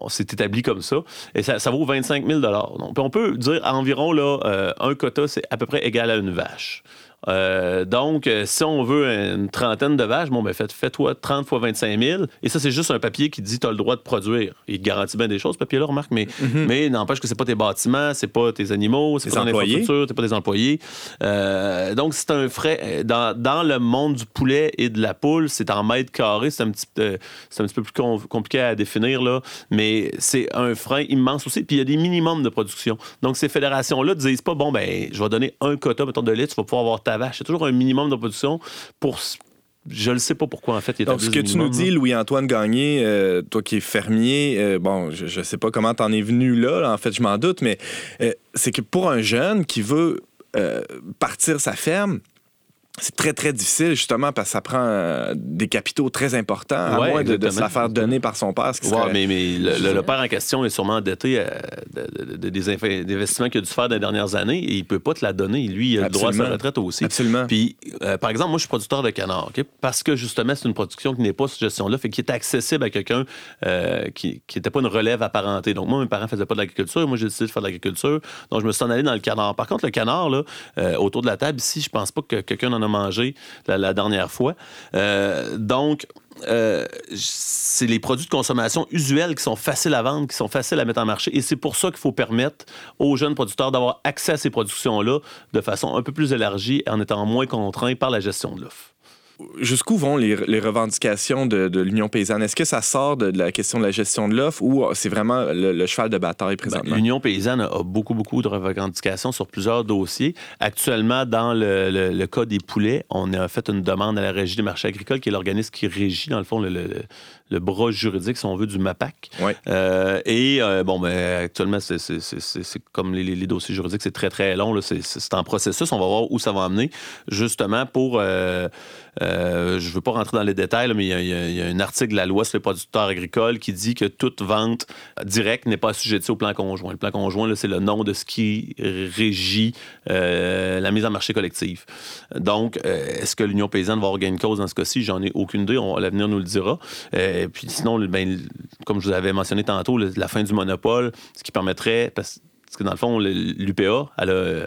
on s'est établi comme ça. Et ça, ça vaut 25 000 Donc, on peut dire environ là, euh, un quota, c'est à peu près égal à une vache. Euh, donc, euh, si on veut une trentaine de vaches, bon, ben, fais- fais-toi 30 fois 25 000. Et ça, c'est juste un papier qui dit tu as le droit de produire. Il te garantit bien des choses, ce papier-là, remarque, mais, mais n'empêche que c'est pas tes bâtiments, c'est pas tes animaux, c'est Tes pas ton infrastructure, c'est pas des employés. Euh, donc, c'est un frais. Dans, dans le monde du poulet et de la poule, c'est en mètres carrés. C'est un petit, un petit peu plus com- compliqué à définir, là. Mais c'est un frein immense aussi. Puis il y a des minimums de production. Donc, ces fédérations-là ne disent pas, bon, ben, je vais donner un quota, mettons, de lait, tu vas pouvoir avoir ta vache. C'est toujours un minimum de production pour je ne sais pas pourquoi, en fait, il Donc, ce que tu nous dis, Louis-Antoine Gagné, euh, toi qui es fermier, euh, bon, je ne sais pas comment tu en es venu là, en fait, je m'en doute, mais euh, c'est que pour un jeune qui veut partir sa ferme, c'est très, très difficile, justement, parce que ça prend euh, des capitaux très importants, à moins de, se la faire donner par son père. Ce mais, mais le, père en question est sûrement endetté euh, des investissements qu'il a dû faire dans les dernières années et il ne peut pas te la donner. Lui, il a le droit à sa retraite aussi. Absolument. Puis, euh, par exemple, moi, je suis producteur de canard, parce que, justement, c'est une production qui n'est pas cette gestion-là, fait qui est accessible à quelqu'un qui n'était pas une relève apparentée. Donc, moi, mes parents ne faisaient pas de l'agriculture. Moi, j'ai décidé de faire de l'agriculture. Donc, je me suis en allé dans le canard. Par contre, le canard, là, autour de la table, ici, je pense pas que quelqu'un en a mangé la, dernière fois. Euh, donc, euh, c'est les produits de consommation usuels qui sont faciles à vendre, qui sont faciles à mettre en marché. Et c'est pour ça qu'il faut permettre aux jeunes producteurs d'avoir accès à ces productions-là de façon un peu plus élargie en étant moins contraints par la gestion de l'offre jusqu'où vont les, revendications de, l'Union paysanne? Est-ce que ça sort de, la question de la gestion de l'offre ou c'est vraiment le, cheval de bataille ben, présentement? L'Union paysanne a beaucoup, beaucoup de revendications sur plusieurs dossiers. Actuellement, dans le, cas des poulets, on a fait une demande à la Régie des marchés agricoles, qui est l'organisme qui régit, dans le fond, le, bras juridique, si on veut, du MAPAC. Euh, et, euh, bon, ben, actuellement, c'est comme les, dossiers juridiques, c'est très, très long. C'est en processus. On va voir où ça va amener, justement, pour... Euh, je ne veux pas rentrer dans les détails, mais il y, a, un article de la loi sur les producteurs agricoles qui dit que toute vente directe n'est pas assujettie au plan conjoint. Le plan conjoint, c'est le nom de ce qui régit la mise en marché collective. Donc, est-ce que l'Union paysanne va avoir gain de cause dans ce cas-ci? J'en ai aucune idée. L'avenir nous le dira. Et puis sinon, ben, comme je vous avais mentionné tantôt, la fin du monopole, ce qui permettrait... que dans le fond, l'UPA, elle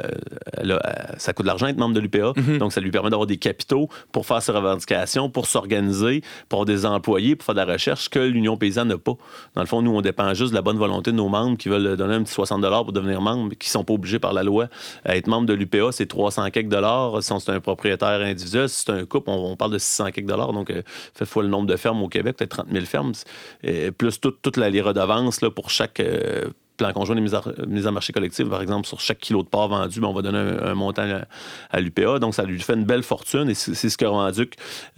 ça coûte de l'argent être membre de l'UPA. Mhm. Donc, ça lui permet d'avoir des capitaux pour faire ses revendications, pour s'organiser, pour avoir des employés, pour faire de la recherche que l'Union paysanne n'a pas. Dans le fond, nous, on dépend juste de la bonne volonté de nos membres qui veulent donner un petit 60 pour devenir membre, mais qui ne sont pas obligés par la loi à être membre de l'UPA. C'est 300 quelques dollars. Si c'est un propriétaire individuel, si c'est un couple, on, parle de 600 quelques dollars. Donc, euh, fait fois le nombre de fermes au Québec, peut-être 30 000 fermes. plus toutes les redevances là, pour chaque. Euh, plan conjoint de mise en, marché collective, par exemple, sur chaque kilo de porc vendu, ben, on va donner un, montant à, l'UPA. Donc, ça lui fait une belle fortune et c'est ce qu'a rendu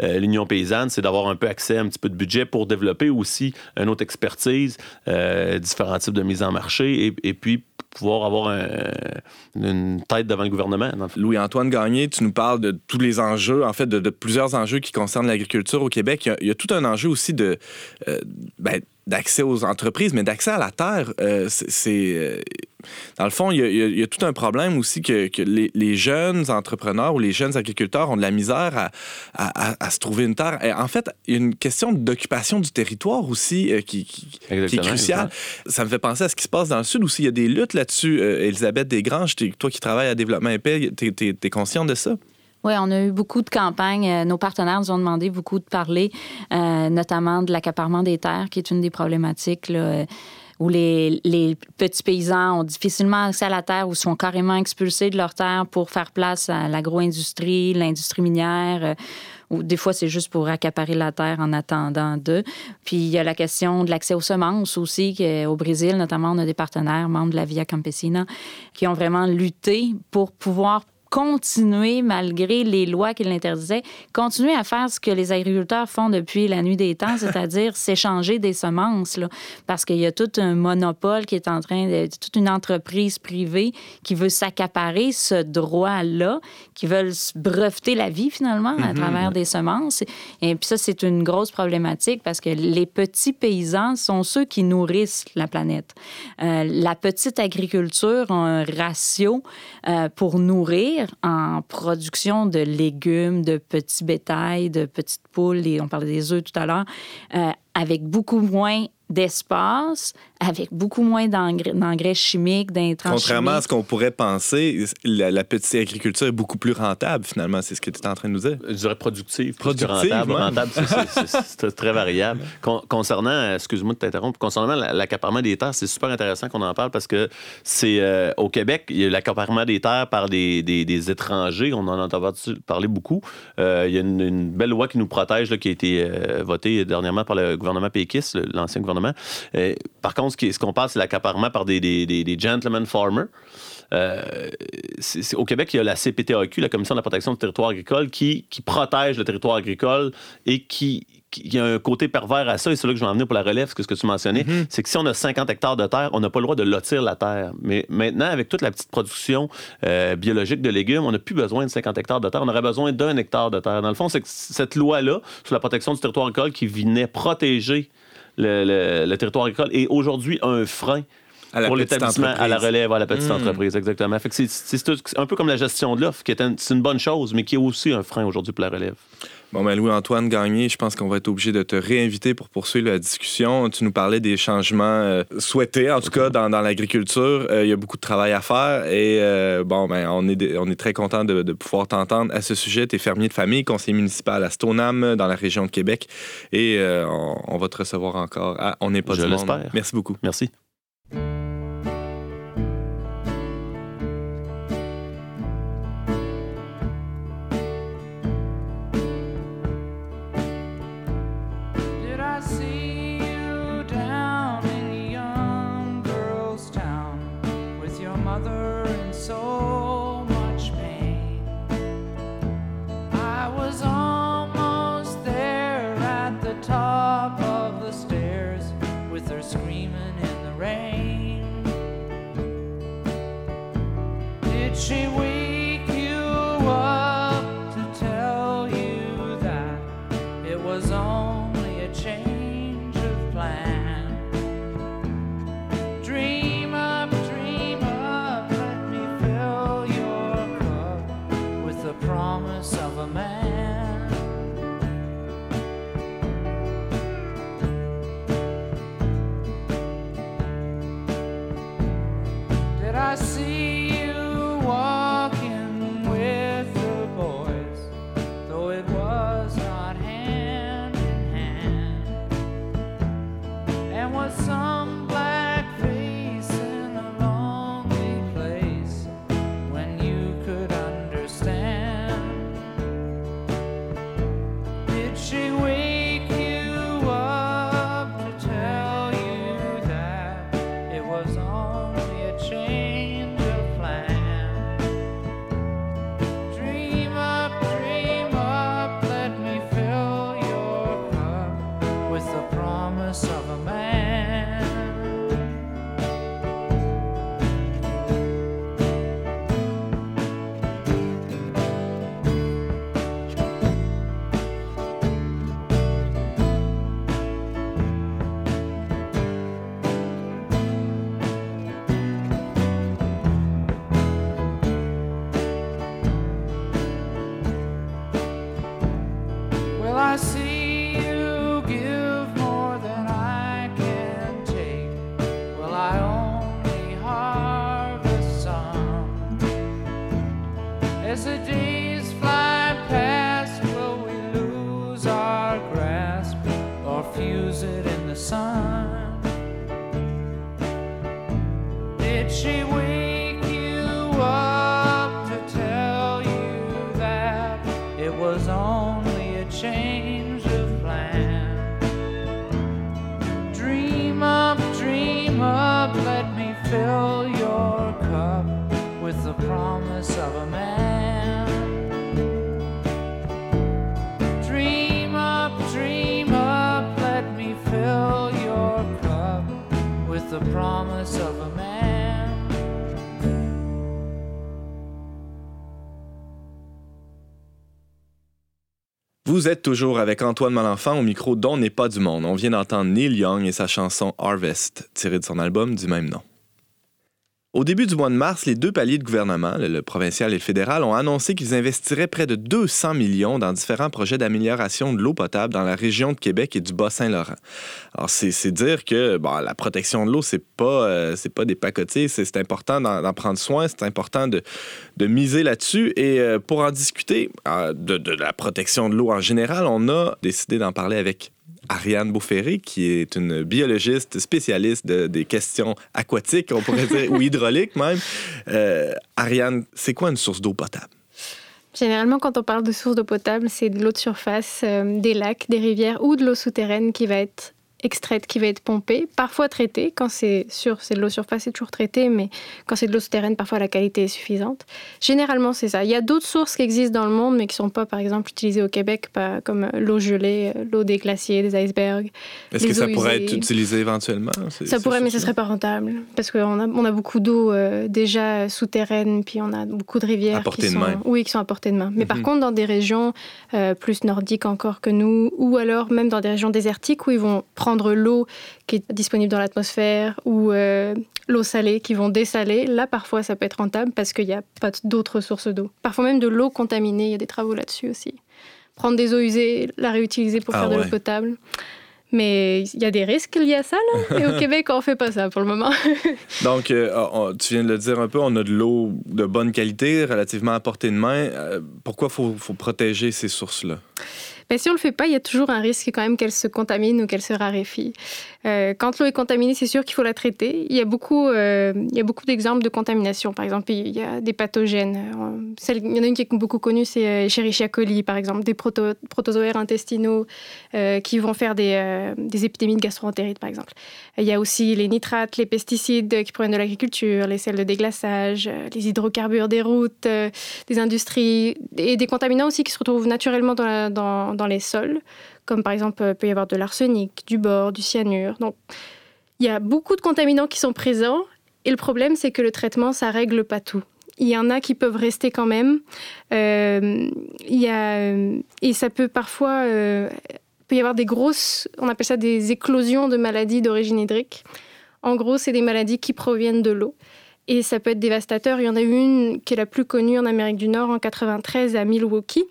euh, l'Union paysanne, c'est d'avoir un peu accès à un petit peu de budget pour développer aussi une autre expertise, euh, différents types de mise en marché et, puis pouvoir avoir une tête devant le gouvernement. Louis-Antoine Gagné, tu nous parles de tous les enjeux, en fait, de, plusieurs enjeux qui concernent l'agriculture au Québec. Il y, a, tout un enjeu aussi de, euh, ben, d'accès aux entreprises, mais d'accès à la terre, euh, c'est... Euh, dans le fond, il y, a, tout un problème aussi que, les, jeunes entrepreneurs ou les jeunes agriculteurs ont de la misère à, se trouver une terre. Et en fait, il y a une question d'occupation du territoire aussi euh, qui, est cruciale. Ça me fait penser à ce qui se passe dans le Sud aussi. Il y a des luttes là-dessus. Elisabeth Desgranges, toi qui travailles à Développement épais, tu es consciente de ça? Oui, on a eu beaucoup de campagnes. Euh, nos partenaires nous ont demandé beaucoup de parler, euh, notamment de l'accaparement des terres, qui est une des problématiques. Là, où les, petits paysans ont difficilement accès à la terre ou sont carrément expulsés de leur terre pour faire place à l'agro-industrie, l'industrie minière. Euh, ou des fois, c'est juste pour accaparer la terre en attendant d'eux. Puis il y a la question de l'accès aux semences aussi. Au Brésil, notamment, on a des partenaires membres de la Via Campesina qui ont vraiment lutté pour pouvoir continuer, malgré les lois qui l'interdisaient, continuer à faire ce que les agriculteurs font depuis la nuit des temps, c'est-à-dire s'échanger des semences. Là, parce qu'il y a tout un monopole qui est en train de. toute une entreprise privée qui veut s'accaparer ce droit-là, qui veulent breveter la vie finalement à mhm. travers des semences. Et puis ça, c'est une grosse problématique parce que les petits paysans sont ceux qui nourrissent la planète. Euh, la petite agriculture a un ratio euh, pour nourrir en production de légumes, de petits bétails, de petites poules, on parlait des œufs tout à l'heure, euh, avec beaucoup moins d'espace avec beaucoup moins d'engrais chimiques, d'intrants Contrairement à ce qu'on pourrait penser, la, petite agriculture est beaucoup plus rentable, finalement. C'est ce que tu es en train de nous dire. Je dirais productive. Productive, rentable. rentable c'est très variable. concernant, excuse-moi de t'interrompre, concernant l'accaparement des terres, c'est super intéressant qu'on en parle parce que c'est euh, au Québec, il y a l'accaparement des terres par des, des, étrangers. On en a entendu parler beaucoup. Euh, il y a une, belle loi qui nous protège, qui a été euh, votée dernièrement par le gouvernement péquiste, l'ancien gouvernement. par contre, ce qu'on parle, c'est l'accaparement par des, gentlemen farmers. au Québec, il y a la CPTAQ, la Commission de la protection du territoire agricole, qui protège le territoire agricole et qui, il y a un côté pervers à ça, et c'est là que je vais en venir pour la relève, ce que tu mentionnais, mm-hmm. c'est que si on a 50 hectares de terre, on n'a pas le droit de lotir la terre. Mais maintenant, avec toute la petite production euh, biologique de légumes, on n'a plus besoin de 50 hectares de terre, on aurait besoin d'un hectare de terre. Dans le fond, c'est que cette loi-là, sur la protection du territoire agricole, qui venait protéger le, territoire agricole, est aujourd'hui un frein pour l'établissement à la relève, à la petite mm. entreprise, exactement. c'est un peu comme la gestion de l'offre, qui est, une bonne chose, mais qui est aussi un frein aujourd'hui pour la relève. Bon, ben Louis-Antoine Gagné, je pense qu'on va être obligé de te réinviter pour poursuivre la discussion. Tu nous parlais des changements euh, souhaités, en tout cas, dans, dans l'agriculture. Euh, il y a beaucoup de travail à faire et, euh, bon, ben, on est, on est très content de, de pouvoir t'entendre à ce sujet. Tu es fermier de famille, conseiller municipal à Stoneham, dans la région de Québec et on, on, va te recevoir encore On n'est pas je du monde. Merci beaucoup. Merci. was on. Vous êtes toujours avec Antoine Malenfant au micro dont n'est pas du monde. On vient d'entendre Neil Young et sa chanson Harvest, tirée de son album du même nom. Au début du mois de mars, les deux paliers de gouvernement, le, provincial et le fédéral, ont annoncé qu'ils investiraient près de 200 millions dans différents projets d'amélioration de l'eau potable dans la région de Québec et du Bas-Saint-Laurent. Alors, c'est dire que la protection de l'eau, c'est pas, euh, pas des pacotiers, c'est important d'en prendre soin, c'est important de, miser là-dessus. Et euh, pour en discuter euh, de la protection de l'eau en général, on a décidé d'en parler avec Ariane Beauferré, qui est une biologiste spécialiste des questions aquatiques, on pourrait dire, ou hydrauliques même. Euh, Ariane, c'est quoi une source d'eau potable? Généralement, quand on parle de source d'eau potable, c'est de l'eau de surface, euh, des lacs, des rivières ou de l'eau souterraine qui va être extraite qui va être pompée, parfois traitée. Quand c'est sur c'est de l'eau surface, c'est toujours traité, mais quand c'est de l'eau souterraine, parfois la qualité est suffisante. Généralement, c'est ça. Il y a d'autres sources qui existent dans le monde, mais qui ne sont pas, par exemple, utilisées au Québec, pas comme l'eau gelée, l'eau des glaciers, des icebergs. Est-ce que ça pourrait être utilisé éventuellement? Ça pourrait, mais ce serait pas rentable. Parce qu'on a, on a beaucoup d'eau euh, déjà souterraine, puis on a beaucoup de rivières. qui sont, Oui, qui sont à portée de main. Mais par mhm. contre, dans des régions euh, plus nordiques encore que nous, ou alors même dans des régions désertiques où ils vont prendre l'eau qui est disponible dans l'atmosphère ou euh, l'eau salée qui vont dessaler, là parfois ça peut être rentable parce qu'il n'y a pas d'autres sources d'eau. Parfois même de l'eau contaminée, il y a des travaux là-dessus aussi. Prendre des eaux usées, la réutiliser pour ah faire de l'eau potable. Mais il y a des risques liés à ça, là? Et au Québec, on ne fait pas ça pour le moment. Donc, euh, tu viens de le dire un peu, on a de l'eau de bonne qualité, relativement à portée de main. Euh, pourquoi il faut, faut protéger ces sources-là? Mais si on le fait pas, il y a toujours un risque quand même qu'elle se contamine ou qu'elle se raréfie. Euh, quand l'eau est contaminée, c'est sûr qu'il faut la traiter. Il y a beaucoup, euh, beaucoup d'exemples de contamination. Par exemple, il y a des pathogènes. Euh, il y en a une qui est beaucoup connue, c'est Escherichia coli, par exemple, des protozoaires intestinaux qui vont faire des, épidémies de gastroentérite, par exemple. Il y a aussi les nitrates, les pesticides qui proviennent de l'agriculture, les sels de déglaçage, les hydrocarbures des routes, des industries et des contaminants aussi qui se retrouvent naturellement dans les sols, comme par exemple, il euh, peut y avoir de l'arsenic, du bore, du cyanure. Donc, il y a beaucoup de contaminants qui sont présents, et le problème, c'est que le traitement, ça règle pas tout. Il y en a qui peuvent rester quand même. Euh, il y a, euh, et ça peut parfois... peut y avoir des grosses... On appelle ça des éclosions de maladies d'origine hydrique. En gros, c'est des maladies qui proviennent de l'eau. Et ça peut être dévastateur. Il y en a une qui est la plus connue en Amérique du Nord en 93 à Milwaukee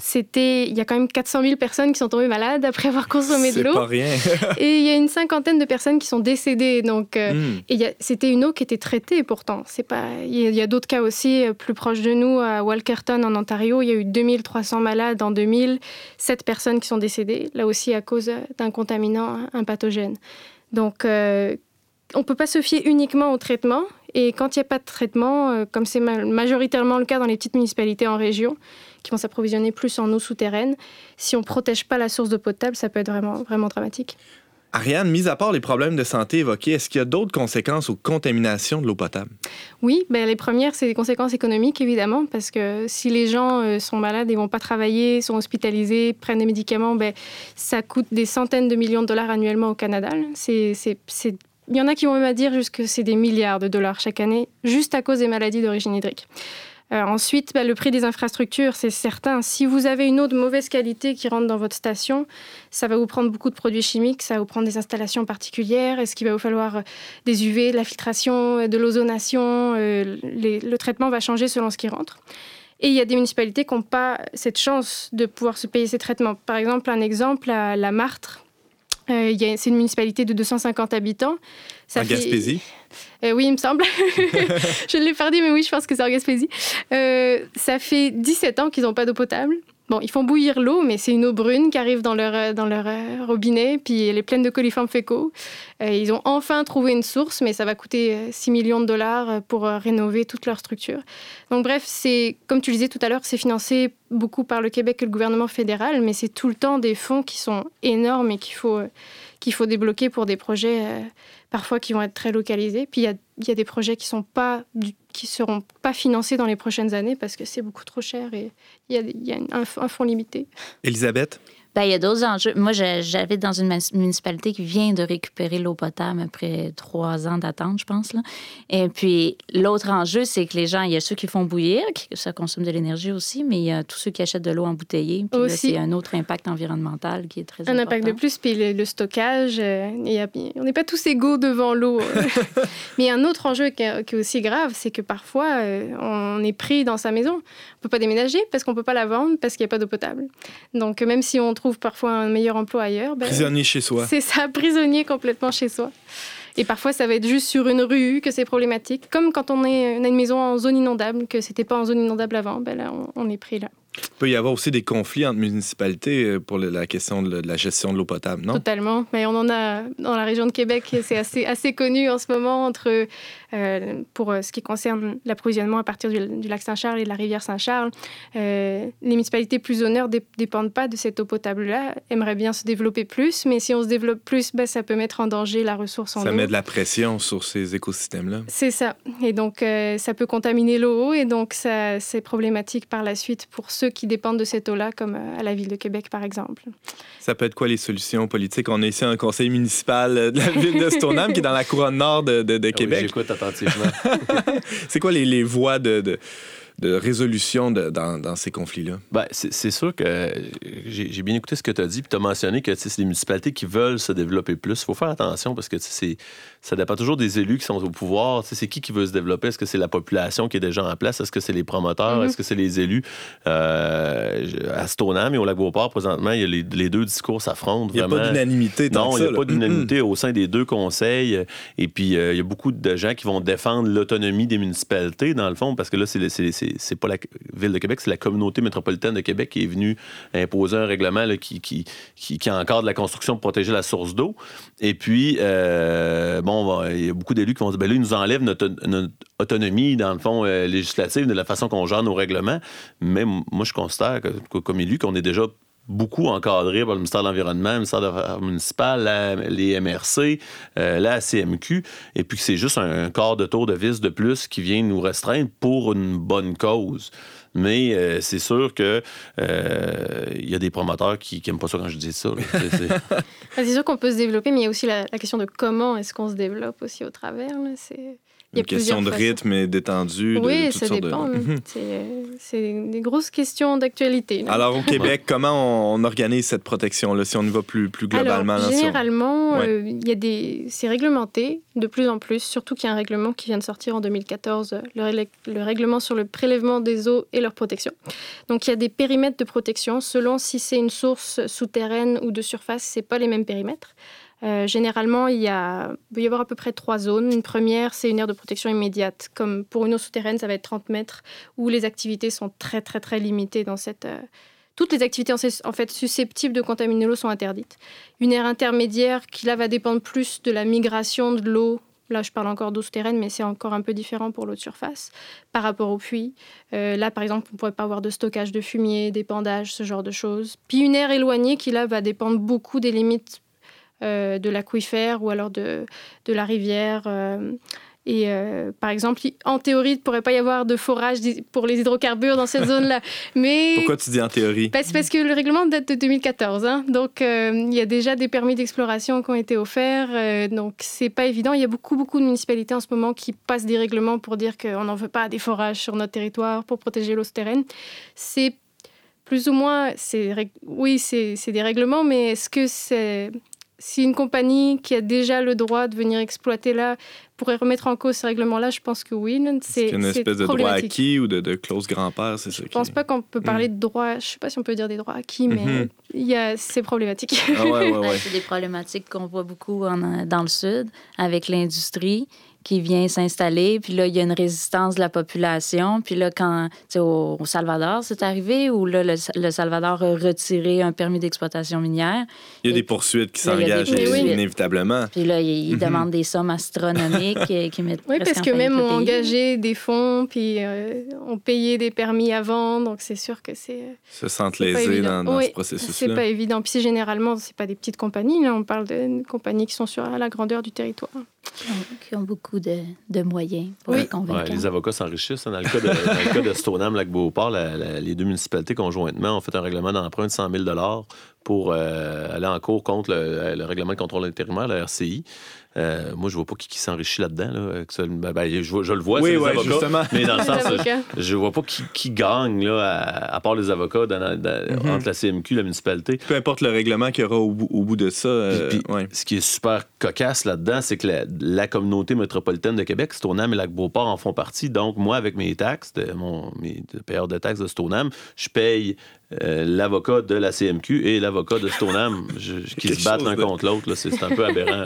c'était, il y a quand même 400 000 personnes qui sont tombées malades après avoir consommé de l'eau. C'est pas rien. et il y a une cinquantaine de personnes qui sont décédées. Donc, euh, hmm. et c'était une eau qui était traitée pourtant. C'est pas, il y a, d'autres cas aussi euh, plus proches de nous à Walkerton en Ontario. Il y a eu 2300 malades en 2000, 7 personnes qui sont décédées, là aussi à cause d'un contaminant, un pathogène. Donc, euh, on peut pas se fier uniquement au traitement. Et quand il n'y a pas de traitement, comme c'est majoritairement le cas dans les petites municipalités en région, qui vont s'approvisionner plus en eau souterraine. Si on ne protège pas la source d'eau potable, ça peut être vraiment, vraiment dramatique. Ariane, mis à part les problèmes de santé évoqués, est-ce qu'il y a d'autres conséquences aux contaminations de l'eau potable? Oui, ben, les premières, c'est des conséquences économiques, évidemment, parce que si les gens euh, sont malades et vont pas travailler, sont hospitalisés, prennent des médicaments, ben, ça coûte des centaines de millions de dollars annuellement au Canada. C'est, Il y en a qui vont même à dire que c'est des milliards de dollars chaque année, juste à cause des maladies d'origine hydrique. Euh, ensuite, bah, le prix des infrastructures, c'est certain. Si vous avez une eau de mauvaise qualité qui rentre dans votre station, ça va vous prendre beaucoup de produits chimiques, ça va vous prendre des installations particulières. Est-ce qu'il va vous falloir euh, des UV, de la filtration, euh, de l'ozonation Le traitement va changer selon ce qui rentre. Et il y a des municipalités qui n'ont pas cette chance de pouvoir se payer ces traitements. Par exemple, un exemple, la Martre, c'est une municipalité de 250 habitants. Ça en Gaspésie euh, oui, il me semble. je ne l'ai pas dit, mais oui, je pense que c'est en Gaspésie. Euh, ça fait 17 ans qu'ils n'ont pas d'eau potable. Bon, ils font bouillir l'eau, mais c'est une eau brune qui arrive dans leur, euh, dans leur robinet, puis elle est pleine de coliformes fécaux. ils ont enfin trouvé une source, mais ça va coûter 6 millions de dollars pour rénover toute leur structure. Donc bref, c'est comme tu le disais tout à l'heure, c'est financé beaucoup par le Québec et le gouvernement fédéral, mais c'est tout le temps des fonds qui sont énormes et qu'il faut, qu'il faut débloquer pour des projets parfois qui vont être très localisés. Puis il y a, des projets qui sont pas qui seront pas financés dans les prochaines années parce que c'est beaucoup trop cher et il y a, y a un, un fonds limité. Elisabeth? Ben, il y a d'autres enjeux. Moi, j'avais dans une municipalité qui vient de récupérer l'eau potable après trois ans d'attente, je pense. Là. Et puis, l'autre enjeu, c'est que les gens, il y a ceux qui font bouillir, qui, ça consomme de l'énergie aussi, mais il y a tous ceux qui achètent de l'eau embouteillée. Puis c'est un autre impact environnemental qui est très un important. Un impact de plus, puis le, stockage. Euh, on n'est pas tous égaux devant l'eau. mais un autre enjeu qui est, aussi grave, c'est que parfois, euh, on est pris dans sa maison. On ne peut pas déménager parce qu'on ne peut pas la vendre parce qu'il n'y a pas d'eau potable. Donc, même si on trouve parfois un meilleur emploi ailleurs. Ben, prisonnier chez soi. C'est ça, prisonnier complètement chez soi. Et parfois, ça va être juste sur une rue que c'est problématique. Comme quand on, est, a une maison en zone inondable, que c'était pas en zone inondable avant, ben là, on, est pris là. Il peut y avoir aussi des conflits entre municipalités euh, pour la question de, la gestion de l'eau potable, non? Totalement. Mais on en a dans la région de Québec, c'est assez, assez connu en ce moment entre, euh, pour euh, ce qui concerne l'approvisionnement à partir du, du lac Saint-Charles et de la rivière Saint-Charles. Euh, les municipalités plus au nord ne dépendent pas de cette eau potable-là, aimeraient bien se développer plus, mais si on se développe plus, ben, ça peut mettre en danger la ressource en Ça eau. met de la pression sur ces écosystèmes-là. C'est ça. Et donc, euh, ça peut contaminer l'eau et donc ça, c'est problématique par la suite pour ceux qui dépendent de cette eau-là, comme euh, à la ville de Québec, par exemple. Ça peut être quoi les solutions politiques? On est ici un conseil municipal euh, de la ville de Stoneham qui est dans la couronne nord de, de- de Ah oui, Québec. J'écoute attentivement. C'est quoi les, les voies de, de, de résolution de- dans, dans ces conflits-là? Ben, c'est sûr que euh, j'ai bien écouté ce que tu as dit, puis tu as mentionné que tu sais, c'est des municipalités qui veulent se développer plus. Il faut faire attention parce que tu sais, c'est- ça dépend toujours des élus qui sont au pouvoir. Tu sais, C'est qui qui veut se développer? Est-ce que c'est la population qui est déjà en place? Est-ce que c'est les promoteurs? Mhm. Est-ce que c'est les élus? Euh, à Stoneham et au Lac-Beauport, présentement, il y a les, les deux discours s'affrontent. Il n'y a pas d'unanimité Non, il n'y a là. pas d'unanimité au sein des deux conseils. Et puis, euh, il y a beaucoup de gens qui vont défendre l'autonomie des municipalités, dans le fond, parce que là, c'est c'est pas la Ville de Québec, c'est la communauté métropolitaine de Québec qui est venue imposer un règlement qui, qui, qui, qui encadre la construction pour protéger la source d'eau. Et puis, euh, bon, il y a beaucoup d'élus qui vont dire, ben là, ils nous enlèvent notre, autonomie, dans le fond, euh, législative, de la façon qu'on gère nos règlements. Mais moi, je considère, que- comme élu, qu'on est déjà beaucoup encadré par le ministère de l'Environnement, le ministère de l'Affaires municipales, la- les MRC, euh, la CMQ, et puis que c'est juste un, un quart de tour de vis de plus qui vient nous restreindre pour une bonne cause. Mais euh, c'est sûr que euh, il y a des promoteurs qui n'aiment pas ça quand je dis ça. C'est- Ah, C'est sûr qu'on peut se développer, mais il y a aussi la, la question de comment est-ce qu'on se développe aussi au travers. C'est... Il y a Une question de façons. rythme et d'étendue. de- de Oui, toutes ça de- dépend. là. Mhm. C'est, des grosses questions d'actualité. Alors, au Québec, comment on, on organise cette protection-là, si on y va plus, plus globalement? Alors, généralement, Ouais. euh, il y a des... c'est réglementé de plus en plus, surtout qu'il y a un règlement qui vient de sortir en 2014, euh, le, le règlement sur le prélèvement des eaux et leur protection. Donc, il y a des périmètres de protection selon si c'est une source souterraine ou de surface, c'est pas les mêmes périmètres. Euh, généralement, il, y a, il y avoir à peu près trois zones. Une première, c'est une aire de protection immédiate. Comme pour une eau souterraine, ça va être 30 mètres, où les activités sont très, très, très limitées dans cette... euh, toutes les activités en, fait susceptibles de contaminer l'eau sont interdites. Une aire intermédiaire qui là va dépendre plus de la migration de l'eau. Là, je parle encore d'eau souterraine, mais c'est encore un peu différent pour l'eau de surface par rapport au puits. Euh, là, par exemple, on ne pourrait pas avoir de stockage de fumier, d'épandage, ce genre de choses. Puis une aire éloignée qui là va dépendre beaucoup des limites de l'aquifère ou alors de, de la rivière. euh, et euh, par exemple, en théorie, il ne pourrait pas y avoir de forage pour les hydrocarbures dans cette zone-là. Mais Pourquoi tu dis en théorie? c'est parce que le règlement date de 2014. hein. Donc, euh, il y a déjà des permis d'exploration qui ont été offerts. euh, donc, c'est pas évident. Il y a beaucoup, beaucoup de municipalités en ce moment qui passent des règlements pour dire qu'on n'en veut pas des forages sur notre territoire pour protéger l'eau souterraine. C'est plus ou moins... Oui, c'est des règlements, mais est-ce que c'est... Si une compagnie qui a déjà le droit de venir exploiter là pourrait remettre en cause ces règlements-là, je pense que oui. C'est C'est une espèce de droit acquis ou de, de clause grand-père, c'est ça? Je pense pas qu'on peut parler de droit. Je sais pas si on peut dire des droits acquis, mais il y a c'est problématique. Ah ouais, ouais, Ouais, ouais. C'est des problématiques qu'on voit beaucoup en- dans le sud avec l'industrie qui vient s'installer. Puis là, il y a une résistance de la population. Puis là, quand, tu sais, au, au Salvador, c'est arrivé où là, le, le Salvador a retiré un permis d'exploitation minière. Il y a Et- des poursuites qui s'engagent inévitablement. Puis là, ils, Mhm. demandent des sommes astronomiques euh, qui mettent Oui, parce que même on engagé des fonds, puis euh, on payait des permis avant, donc c'est sûr que c'est Se sentent c'est lésés dans, dans Oui, ce c'est processus-là. pas évident. Puis c'est généralement, c'est pas des petites compagnies, là, on parle de compagnies qui sont sur la grandeur du territoire. Qui ont, qui ont beaucoup de, de moyens pour Oui. Ouais, les avocats s'enrichissent. hein. Dans le cas de, dans le cas de Stoneham, Lac-Beauport, la- la- les deux municipalités conjointement ont fait un règlement d'emprunt de 100 000 pour euh, aller en cours contre le, le règlement de contrôle intérimaire, la RCI. Euh, moi, je vois pas qui, qui s'enrichit là-dedans. Là, ben, ben, je, je le vois, Oui, c'est les ouais, avocats. justement. Mais dans le sens, avocats. je vois pas qui, qui gagne, là, à, à part les avocats, dans- dans- Mhm. entre la CMQ et la municipalité. Peu importe le règlement qu'il y aura au bout, au bout de ça. euh, Puis- puis, ouais. Ce qui est super cocasse là-dedans, c'est que la, la communauté métropolitaine de Québec, Stoneham et Lac-Beauport en font partie. Donc, moi, avec mes taxes, de mon, mes de payeurs de taxes de Stoneham, je paye euh, l'avocat de la CMQ et l'avocat de Stoneham qui se battent l'un de- contre l'autre. là. C'est c'est un peu aberrant.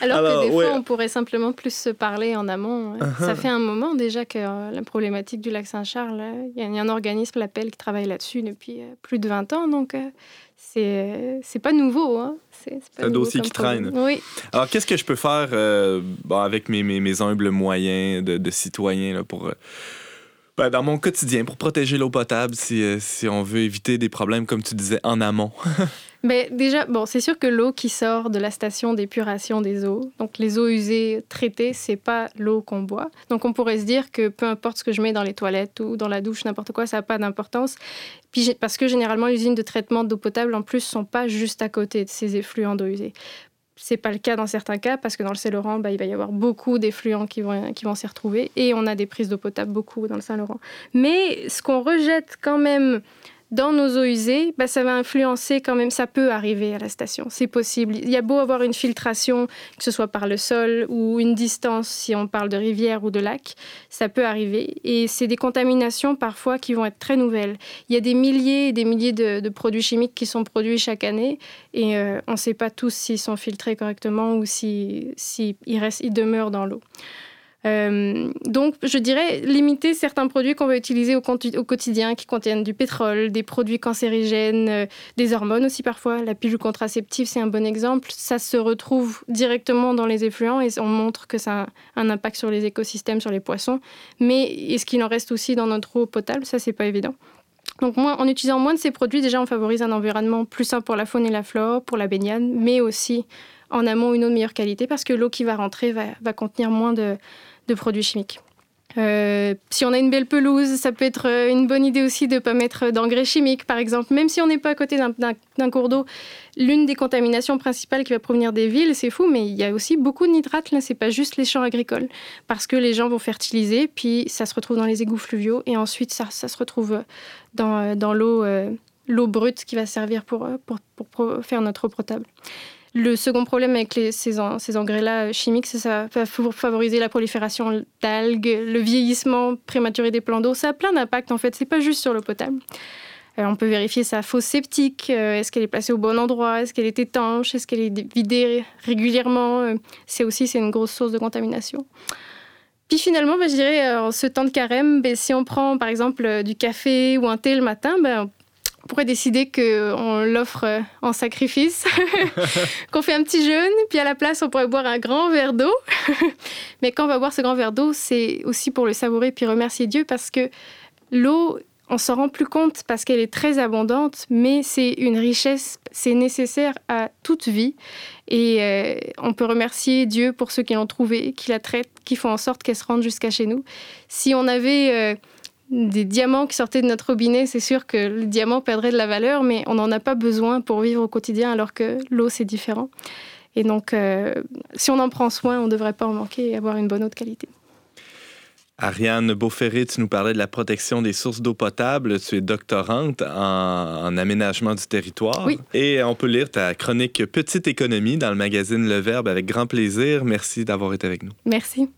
Alors, Alors, que des ouais. fois, on pourrait simplement plus se parler en amont. Uh-huh. Ça fait un moment déjà que euh, la problématique du lac Saint-Charles, euh, il y, a- il y a un organisme, l'Appel, qui travaille là-dessus depuis euh, plus de 20 ans. Donc, euh, c'est euh, c'est pas nouveau. Hein. C'est c'est pas Un nouveau dossier qui traîne. Oui. Alors, qu'est-ce que je peux faire euh, bon, avec mes, mes, mes humbles moyens de, de citoyen là, pour, euh, ben, dans mon quotidien pour protéger l'eau potable si, euh, si on veut éviter des problèmes, comme tu disais, en amont? Mais déjà, bon, c'est sûr que l'eau qui sort de la station d'épuration des eaux, donc les eaux usées traitées, c'est pas l'eau qu'on boit. Donc on pourrait se dire que peu importe ce que je mets dans les toilettes ou dans la douche, n'importe quoi, ça n'a pas d'importance. Puis parce que généralement les usines de traitement d'eau potable en plus sont pas juste à côté de ces effluents d'eau usée. C'est pas le cas dans certains cas parce que dans le Saint-Laurent, bah, il va y avoir beaucoup d'effluents qui vont, qui vont s'y retrouver et on a des prises d'eau potable beaucoup dans le Saint-Laurent. Mais ce qu'on rejette quand même dans nos eaux usées, bah, ça va influencer quand même, ça peut arriver à la station, c'est possible. Il y a beau avoir une filtration, que ce soit par le sol ou une distance, si on parle de rivière ou de lac, ça peut arriver. Et c'est des contaminations parfois qui vont être très nouvelles. Il y a des milliers et des milliers de, produits chimiques qui sont produits chaque année et euh, on ne sait pas tous s'ils sont filtrés correctement ou s'ils si, ils demeurent dans l'eau. Euh, donc, je dirais limiter certains produits qu'on va utiliser au, quotidien qui contiennent du pétrole, des produits cancérigènes, euh, des hormones aussi parfois. La pilule contraceptive, c'est un bon exemple. Ça se retrouve directement dans les effluents et on montre que ça a un impact sur les écosystèmes, sur les poissons. Mais est-ce qu'il en reste aussi dans notre eau potable Ça, c'est pas évident. Donc, moins, en utilisant moins de ces produits, déjà, on favorise un environnement plus sain pour la faune et la flore, pour la baignade, mais aussi en amont une eau de meilleure qualité parce que l'eau qui va rentrer va contenir moins de, de produits chimiques. Euh, si on a une belle pelouse, ça peut être euh, une bonne idée aussi de ne pas mettre d'engrais chimiques, par exemple. Même si on n'est pas à côté d'un- cours d'eau, l'une des contaminations principales qui va provenir des villes, c'est fou, mais il y a aussi beaucoup de nitrates. Là, c'est pas juste les champs agricoles, parce que les gens vont fertiliser, puis ça se retrouve dans les égouts fluviaux, et ensuite ça, se retrouve dans, euh, dans l'eau brute qui va servir pour, faire notre eau potable. Le second problème avec les, ces, ces engrais-là euh, chimiques, c'est ça va fa- favoriser la prolifération d'algues, le vieillissement prématuré des plans d'eau. Ça a plein d'impacts en fait, c'est pas juste sur l'eau potable. Euh, on peut vérifier sa fosse septique, euh, est-ce qu'elle est placée au bon endroit, est-ce qu'elle est étanche, est-ce qu'elle est vidée régulièrement. c'est aussi c'est une grosse source de contamination. Puis finalement, ben, je dirais, en ce temps de carême, ben, si on prend par exemple du café ou un thé le matin, on pourrait décider qu'on l'offre euh, en sacrifice, qu'on fait un petit jeûne, puis à la place, on pourrait boire un grand verre d'eau. Mais quand on va boire ce grand verre d'eau, c'est aussi pour le savourer puis remercier Dieu parce que l'eau, on s'en rend plus compte parce qu'elle est très abondante, mais c'est une richesse, c'est nécessaire à toute vie. Et euh, on peut remercier Dieu pour ceux qui l'ont trouvée, qui la traitent, qui font en sorte qu'elle se rende jusqu'à chez nous. Si on avait euh, des diamants qui sortaient de notre robinet, c'est sûr que le diamant perdrait de la valeur, mais on n'en a pas besoin pour vivre au quotidien, alors que l'eau, c'est différent. Et donc, euh, si on en prend soin, on ne devrait pas en manquer et avoir une bonne eau de qualité. Ariane Beauferré, tu nous parlais de la protection des sources d'eau potable. Tu es doctorante en, en aménagement du territoire. Oui. Et on peut lire ta chronique Petite économie dans le magazine Le Verbe avec grand plaisir. Merci d'avoir été avec nous. Merci.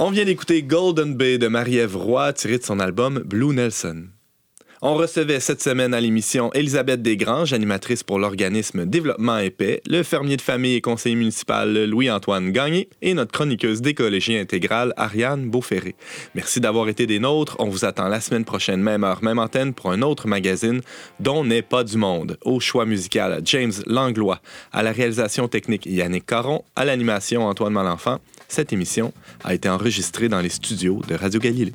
On vient d'écouter Golden Bay de Marie-Ève Roy, tiré de son album Blue Nelson. On recevait cette semaine à l'émission Elisabeth Desgranges, animatrice pour l'organisme Développement Épais, le fermier de famille et conseiller municipal Louis-Antoine Gagné et notre chroniqueuse d'écologie intégrale Ariane Beauferré. Merci d'avoir été des nôtres. On vous attend la semaine prochaine, même heure, même antenne, pour un autre magazine dont n'est pas du monde. Au choix musical, James Langlois. À la réalisation technique, Yannick Caron. À l'animation, Antoine Malenfant. Cette émission a été enregistrée dans les studios de Radio Galilée.